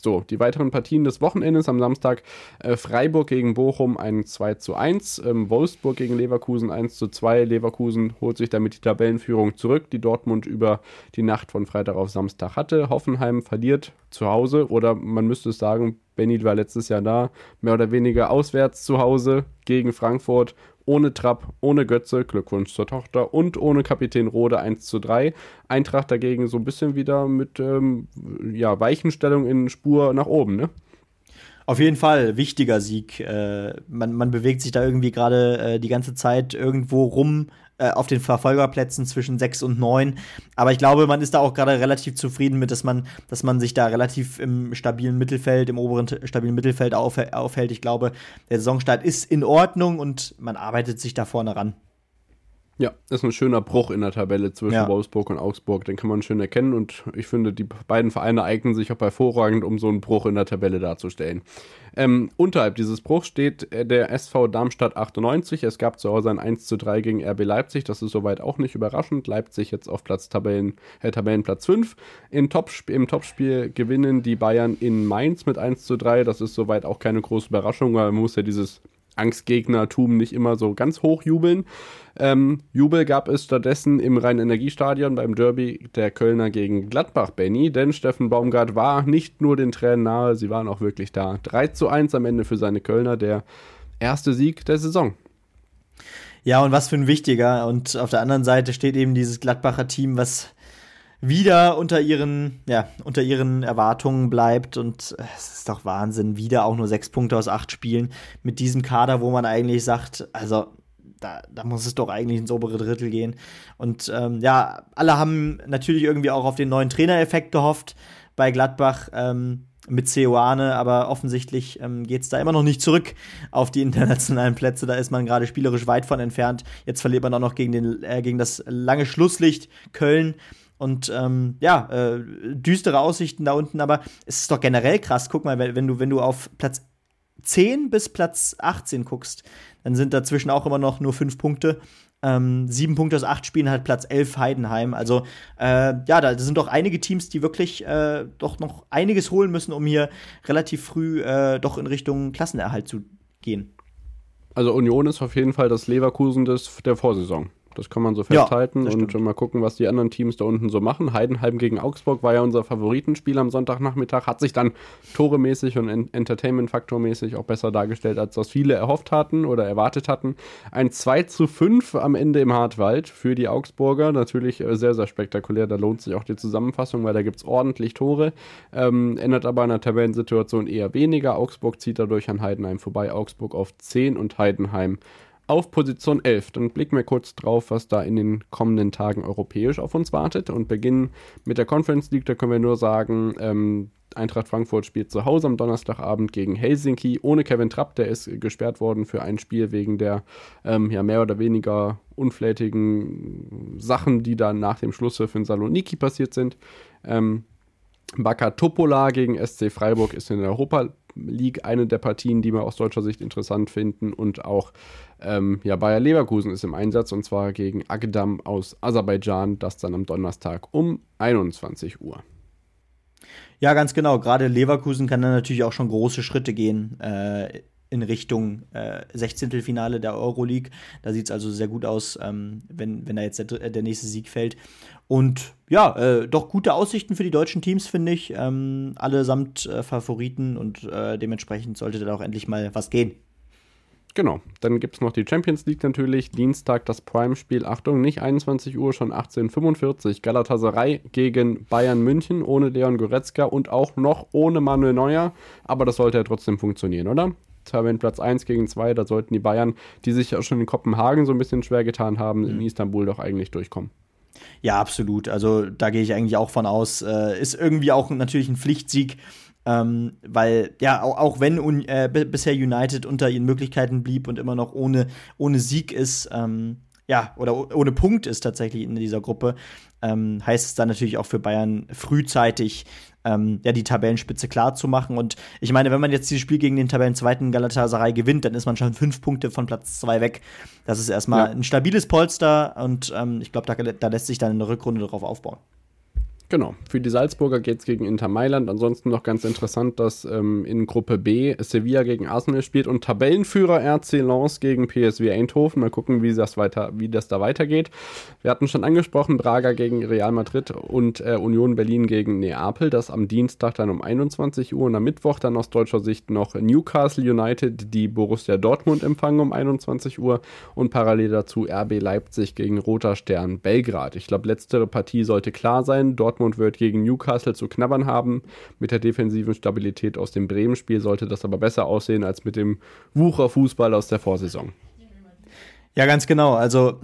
So, die weiteren Partien des Wochenendes am Samstag äh, Freiburg gegen Bochum ein 2 zu 1, ähm, Wolfsburg gegen Leverkusen 1 zu 2. Leverkusen holt sich damit die Tabellenführung zurück, die Dortmund über die Nacht von Freitag auf Samstag hatte. Hoffenheim verliert zu Hause oder man müsste es sagen, Benny war letztes Jahr da, mehr oder weniger auswärts zu Hause gegen Frankfurt ohne Trapp, ohne Götze, Glückwunsch zur Tochter und ohne Kapitän Rode 1 zu 3. Eintracht dagegen so ein bisschen wieder mit ähm, ja, Weichenstellung in Spur nach oben, ne? Auf jeden Fall, wichtiger Sieg. Äh, man, man bewegt sich da irgendwie gerade äh, die ganze Zeit irgendwo rum äh, auf den Verfolgerplätzen zwischen 6 und 9. Aber ich glaube, man ist da auch gerade relativ zufrieden mit, dass man, dass man sich da relativ im stabilen Mittelfeld, im oberen stabilen Mittelfeld auf, aufhält. Ich glaube, der Saisonstart ist in Ordnung und man arbeitet sich da vorne ran. Ja, ist ein schöner Bruch in der Tabelle zwischen ja. Wolfsburg und Augsburg. Den kann man schön erkennen und ich finde, die beiden Vereine eignen sich auch hervorragend, um so einen Bruch in der Tabelle darzustellen. Ähm, unterhalb dieses Bruchs steht äh, der SV Darmstadt 98. Es gab zu Hause ein 1 zu 3 gegen RB Leipzig. Das ist soweit auch nicht überraschend. Leipzig jetzt auf Platz Tabellen, äh, Tabellenplatz 5. Im, Topsp Im Topspiel gewinnen die Bayern in Mainz mit 1 zu 3. Das ist soweit auch keine große Überraschung, weil man muss ja dieses Angstgegnertum nicht immer so ganz hoch jubeln. Ähm, Jubel gab es stattdessen im Rhein-Energiestadion beim Derby der Kölner gegen Gladbach, Benny, denn Steffen Baumgart war nicht nur den Tränen nahe, sie waren auch wirklich da. 3 zu 1 am Ende für seine Kölner, der erste Sieg der Saison. Ja, und was für ein wichtiger. Und auf der anderen Seite steht eben dieses Gladbacher Team, was wieder unter ihren, ja, unter ihren Erwartungen bleibt. Und es ist doch Wahnsinn, wieder auch nur sechs Punkte aus acht Spielen mit diesem Kader, wo man eigentlich sagt, also da, da muss es doch eigentlich ins obere Drittel gehen. Und ähm, ja, alle haben natürlich irgendwie auch auf den neuen Trainereffekt gehofft bei Gladbach. Ähm, mit Ceoane, aber offensichtlich ähm, geht es da immer noch nicht zurück auf die internationalen Plätze. Da ist man gerade spielerisch weit von entfernt. Jetzt verliert man auch noch gegen, den, äh, gegen das lange Schlusslicht Köln. Und ähm, ja, äh, düstere Aussichten da unten, aber es ist doch generell krass. Guck mal, wenn du, wenn du auf Platz 10 bis Platz 18 guckst, dann sind dazwischen auch immer noch nur fünf Punkte. Ähm, sieben Punkte aus acht Spielen hat Platz 11 Heidenheim. Also äh, ja, da sind doch einige Teams, die wirklich äh, doch noch einiges holen müssen, um hier relativ früh äh, doch in Richtung Klassenerhalt zu gehen. Also Union ist auf jeden Fall das Leverkusen des, der Vorsaison. Das kann man so festhalten ja, und mal gucken, was die anderen Teams da unten so machen. Heidenheim gegen Augsburg war ja unser Favoritenspiel am Sonntagnachmittag, hat sich dann toremäßig und Entertainment-Faktormäßig auch besser dargestellt, als das viele erhofft hatten oder erwartet hatten. Ein 2 zu 5 am Ende im Hartwald für die Augsburger. Natürlich äh, sehr, sehr spektakulär. Da lohnt sich auch die Zusammenfassung, weil da gibt es ordentlich Tore. Ähm, ändert aber an der Tabellensituation eher weniger. Augsburg zieht dadurch an Heidenheim vorbei. Augsburg auf 10 und Heidenheim auf Position 11. Dann blicken wir kurz drauf, was da in den kommenden Tagen europäisch auf uns wartet und beginnen mit der Conference League. Da können wir nur sagen, ähm, Eintracht Frankfurt spielt zu Hause am Donnerstagabend gegen Helsinki ohne Kevin Trapp. Der ist gesperrt worden für ein Spiel wegen der ähm, ja, mehr oder weniger unflätigen Sachen, die dann nach dem Schlusspfiff in Saloniki passiert sind. Ähm, Baka Topola gegen SC Freiburg ist in der Europa League eine der Partien, die wir aus deutscher Sicht interessant finden. Und auch ähm, ja, Bayer Leverkusen ist im Einsatz und zwar gegen Agdam aus Aserbaidschan, das dann am Donnerstag um 21 Uhr. Ja, ganz genau. Gerade Leverkusen kann dann natürlich auch schon große Schritte gehen äh, in Richtung äh, 16. Finale der Euroleague. Da sieht es also sehr gut aus, ähm, wenn, wenn da jetzt der, der nächste Sieg fällt. Und ja, äh, doch gute Aussichten für die deutschen Teams, finde ich. Ähm, allesamt äh, Favoriten und äh, dementsprechend sollte da auch endlich mal was gehen. Genau, dann gibt es noch die Champions League natürlich. Dienstag das Prime-Spiel. Achtung, nicht 21 Uhr, schon 18.45 Galatasaray gegen Bayern München ohne Leon Goretzka und auch noch ohne Manuel Neuer. Aber das sollte ja trotzdem funktionieren, oder? Tabellenplatz 1 gegen 2, da sollten die Bayern, die sich ja schon in Kopenhagen so ein bisschen schwer getan haben, mhm. in Istanbul doch eigentlich durchkommen. Ja, absolut. Also da gehe ich eigentlich auch von aus. Äh, ist irgendwie auch natürlich ein Pflichtsieg Ähm, weil, ja, auch, auch wenn äh, bisher United unter ihren Möglichkeiten blieb und immer noch ohne, ohne Sieg ist, ähm, ja, oder ohne Punkt ist tatsächlich in dieser Gruppe, ähm, heißt es dann natürlich auch für Bayern frühzeitig ähm, ja, die Tabellenspitze klar zu machen. Und ich meine, wenn man jetzt dieses Spiel gegen den Tabellenzweiten Galatasaray gewinnt, dann ist man schon fünf Punkte von Platz zwei weg. Das ist erstmal ja. ein stabiles Polster und ähm, ich glaube, da, da lässt sich dann eine Rückrunde darauf aufbauen. Genau, für die Salzburger geht es gegen Inter Mailand. Ansonsten noch ganz interessant, dass ähm, in Gruppe B Sevilla gegen Arsenal spielt und Tabellenführer RC Lens gegen PSV Eindhoven. Mal gucken, wie das, weiter, wie das da weitergeht. Wir hatten schon angesprochen, Braga gegen Real Madrid und äh, Union Berlin gegen Neapel. Das am Dienstag dann um 21 Uhr und am Mittwoch dann aus deutscher Sicht noch Newcastle United, die Borussia Dortmund empfangen um 21 Uhr und parallel dazu RB Leipzig gegen Roter Stern Belgrad. Ich glaube, letztere Partie sollte klar sein. Dort Dortmund wird gegen Newcastle zu knabbern haben. Mit der defensiven Stabilität aus dem Bremen-Spiel sollte das aber besser aussehen als mit dem Wucher-Fußball aus der Vorsaison. Ja, ganz genau. Also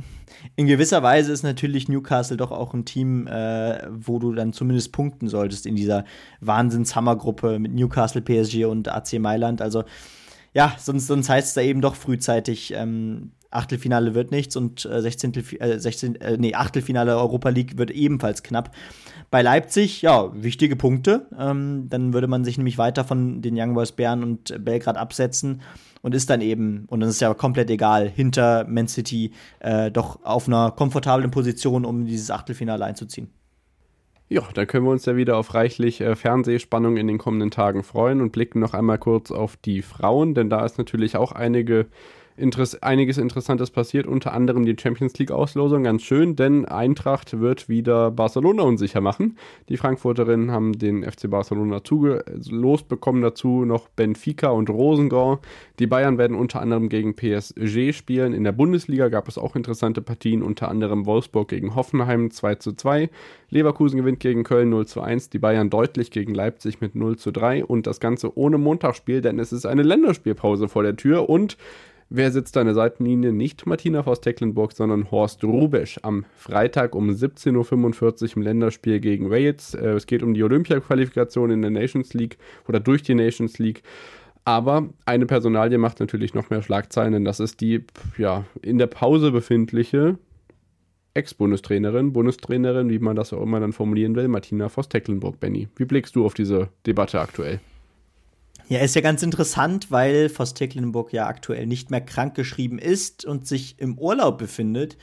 in gewisser Weise ist natürlich Newcastle doch auch ein Team, äh, wo du dann zumindest punkten solltest in dieser Wahnsinns-Hammergruppe mit Newcastle, PSG und AC Mailand. Also ja, sonst, sonst heißt es da eben doch frühzeitig, ähm, Achtelfinale wird nichts und äh, 16. Äh, 16 äh, nee, Achtelfinale Europa League wird ebenfalls knapp. Bei Leipzig, ja, wichtige Punkte. Ähm, dann würde man sich nämlich weiter von den Young Boys Bern und Belgrad absetzen und ist dann eben, und das ist ja komplett egal, hinter Man City äh, doch auf einer komfortablen Position, um dieses Achtelfinale einzuziehen. Ja, dann können wir uns ja wieder auf reichlich äh, Fernsehspannung in den kommenden Tagen freuen und blicken noch einmal kurz auf die Frauen, denn da ist natürlich auch einige Interess einiges Interessantes passiert, unter anderem die Champions League-Auslosung. Ganz schön, denn Eintracht wird wieder Barcelona unsicher machen. Die Frankfurterinnen haben den FC Barcelona zugelost bekommen, dazu noch Benfica und Rosengau. Die Bayern werden unter anderem gegen PSG spielen. In der Bundesliga gab es auch interessante Partien, unter anderem Wolfsburg gegen Hoffenheim 2 zu 2. Leverkusen gewinnt gegen Köln 0 zu 1, die Bayern deutlich gegen Leipzig mit 0 zu 3 und das Ganze ohne Montagsspiel, denn es ist eine Länderspielpause vor der Tür und Wer sitzt an der Seitenlinie? Nicht Martina Voss-Tecklenburg, sondern Horst Rubesch am Freitag um 17.45 Uhr im Länderspiel gegen Wales. Äh, es geht um die Olympia-Qualifikation in der Nations League oder durch die Nations League. Aber eine Personalie macht natürlich noch mehr Schlagzeilen, denn das ist die ja, in der Pause befindliche Ex-Bundestrainerin, Bundestrainerin, wie man das auch immer dann formulieren will, Martina Voss-Tecklenburg, Benny. Wie blickst du auf diese Debatte aktuell? Ja, ist ja ganz interessant, weil Voss Tecklenburg ja aktuell nicht mehr krankgeschrieben ist und sich im Urlaub befindet.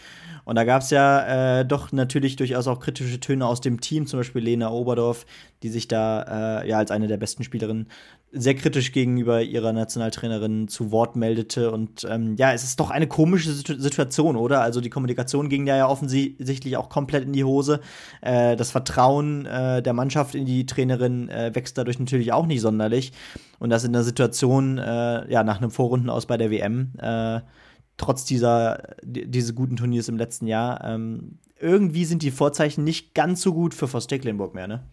Und da gab es ja äh, doch natürlich durchaus auch kritische Töne aus dem Team, zum Beispiel Lena Oberdorf, die sich da äh, ja als eine der besten Spielerinnen sehr kritisch gegenüber ihrer Nationaltrainerin zu Wort meldete. Und ähm, ja, es ist doch eine komische Situation, oder? Also die Kommunikation ging ja, ja offensichtlich auch komplett in die Hose. Äh, das Vertrauen äh, der Mannschaft in die Trainerin äh, wächst dadurch natürlich auch nicht sonderlich. Und das in der Situation, äh, ja, nach einem Vorrundenaus bei der WM, äh, trotz dieser, diese guten Turniers im letzten Jahr, ähm, irgendwie sind die Vorzeichen nicht ganz so gut für Voss Tecklenburg mehr, ne?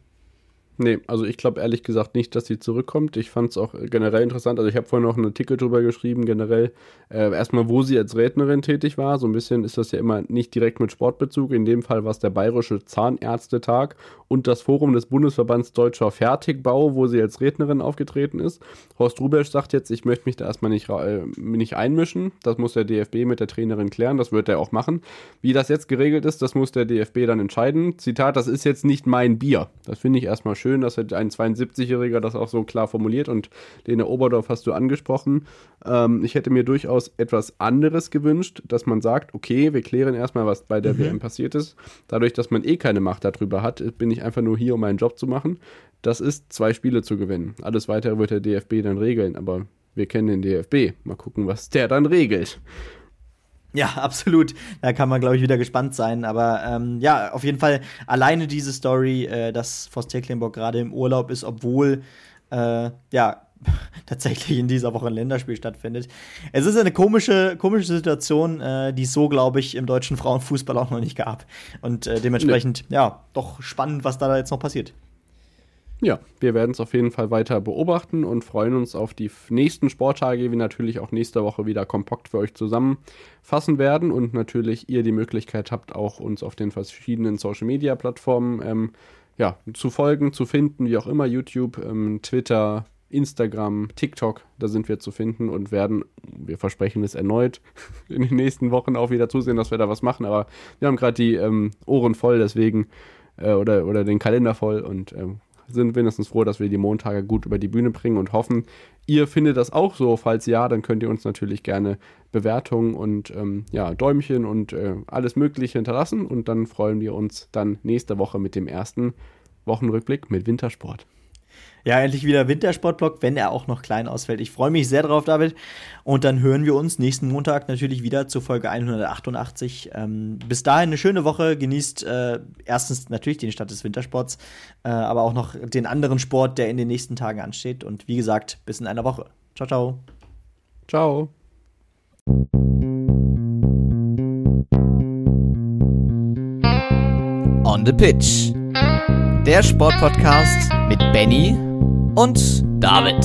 Nee, also ich glaube ehrlich gesagt nicht, dass sie zurückkommt. Ich fand es auch generell interessant. Also ich habe vorhin noch einen Artikel drüber geschrieben, generell äh, erstmal, wo sie als Rednerin tätig war. So ein bisschen ist das ja immer nicht direkt mit Sportbezug. In dem Fall war es der Bayerische Zahnärztetag und das Forum des Bundesverbands Deutscher Fertigbau, wo sie als Rednerin aufgetreten ist. Horst Rubesch sagt jetzt, ich möchte mich da erstmal nicht, äh, nicht einmischen. Das muss der DFB mit der Trainerin klären. Das wird er auch machen. Wie das jetzt geregelt ist, das muss der DFB dann entscheiden. Zitat, das ist jetzt nicht mein Bier. Das finde ich erstmal schön schön, dass ein 72-Jähriger das auch so klar formuliert und Lene Oberdorf hast du angesprochen. Ähm, ich hätte mir durchaus etwas anderes gewünscht, dass man sagt, okay, wir klären erstmal, was bei der mhm. WM passiert ist. Dadurch, dass man eh keine Macht darüber hat, bin ich einfach nur hier, um meinen Job zu machen. Das ist, zwei Spiele zu gewinnen. Alles weitere wird der DFB dann regeln, aber wir kennen den DFB. Mal gucken, was der dann regelt. Ja, absolut. Da kann man, glaube ich, wieder gespannt sein. Aber ähm, ja, auf jeden Fall alleine diese Story, äh, dass Forst Tecklenburg gerade im Urlaub ist, obwohl äh, ja tatsächlich in dieser Woche ein Länderspiel stattfindet. Es ist eine komische, komische Situation, äh, die es so, glaube ich, im deutschen Frauenfußball auch noch nicht gab. Und äh, dementsprechend, nee. ja, doch spannend, was da jetzt noch passiert. Ja, wir werden es auf jeden Fall weiter beobachten und freuen uns auf die nächsten Sporttage, die natürlich auch nächste Woche wieder kompakt für euch zusammenfassen werden und natürlich ihr die Möglichkeit habt, auch uns auf den verschiedenen Social Media Plattformen ähm, ja, zu folgen, zu finden, wie auch immer, YouTube, ähm, Twitter, Instagram, TikTok, da sind wir zu finden und werden, wir versprechen es erneut, in den nächsten Wochen auch wieder zusehen, dass wir da was machen. Aber wir haben gerade die ähm, Ohren voll, deswegen, äh, oder, oder den Kalender voll und ähm, sind wenigstens froh, dass wir die Montage gut über die Bühne bringen und hoffen, ihr findet das auch so. Falls ja, dann könnt ihr uns natürlich gerne Bewertungen und ähm, ja, Däumchen und äh, alles Mögliche hinterlassen. Und dann freuen wir uns dann nächste Woche mit dem ersten Wochenrückblick mit Wintersport. Ja, endlich wieder Wintersportblock, wenn er auch noch klein ausfällt. Ich freue mich sehr drauf, David. Und dann hören wir uns nächsten Montag natürlich wieder zur Folge 188. Ähm, bis dahin eine schöne Woche. Genießt äh, erstens natürlich den Start des Wintersports, äh, aber auch noch den anderen Sport, der in den nächsten Tagen ansteht. Und wie gesagt, bis in einer Woche. Ciao, ciao. Ciao. On the Pitch. Der Sportpodcast mit Benny und David.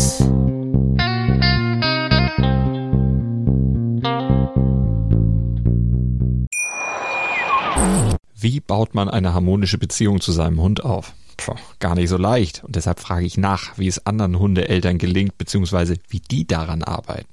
Wie baut man eine harmonische Beziehung zu seinem Hund auf? Puh, gar nicht so leicht. Und deshalb frage ich nach, wie es anderen Hundeeltern gelingt, beziehungsweise wie die daran arbeiten.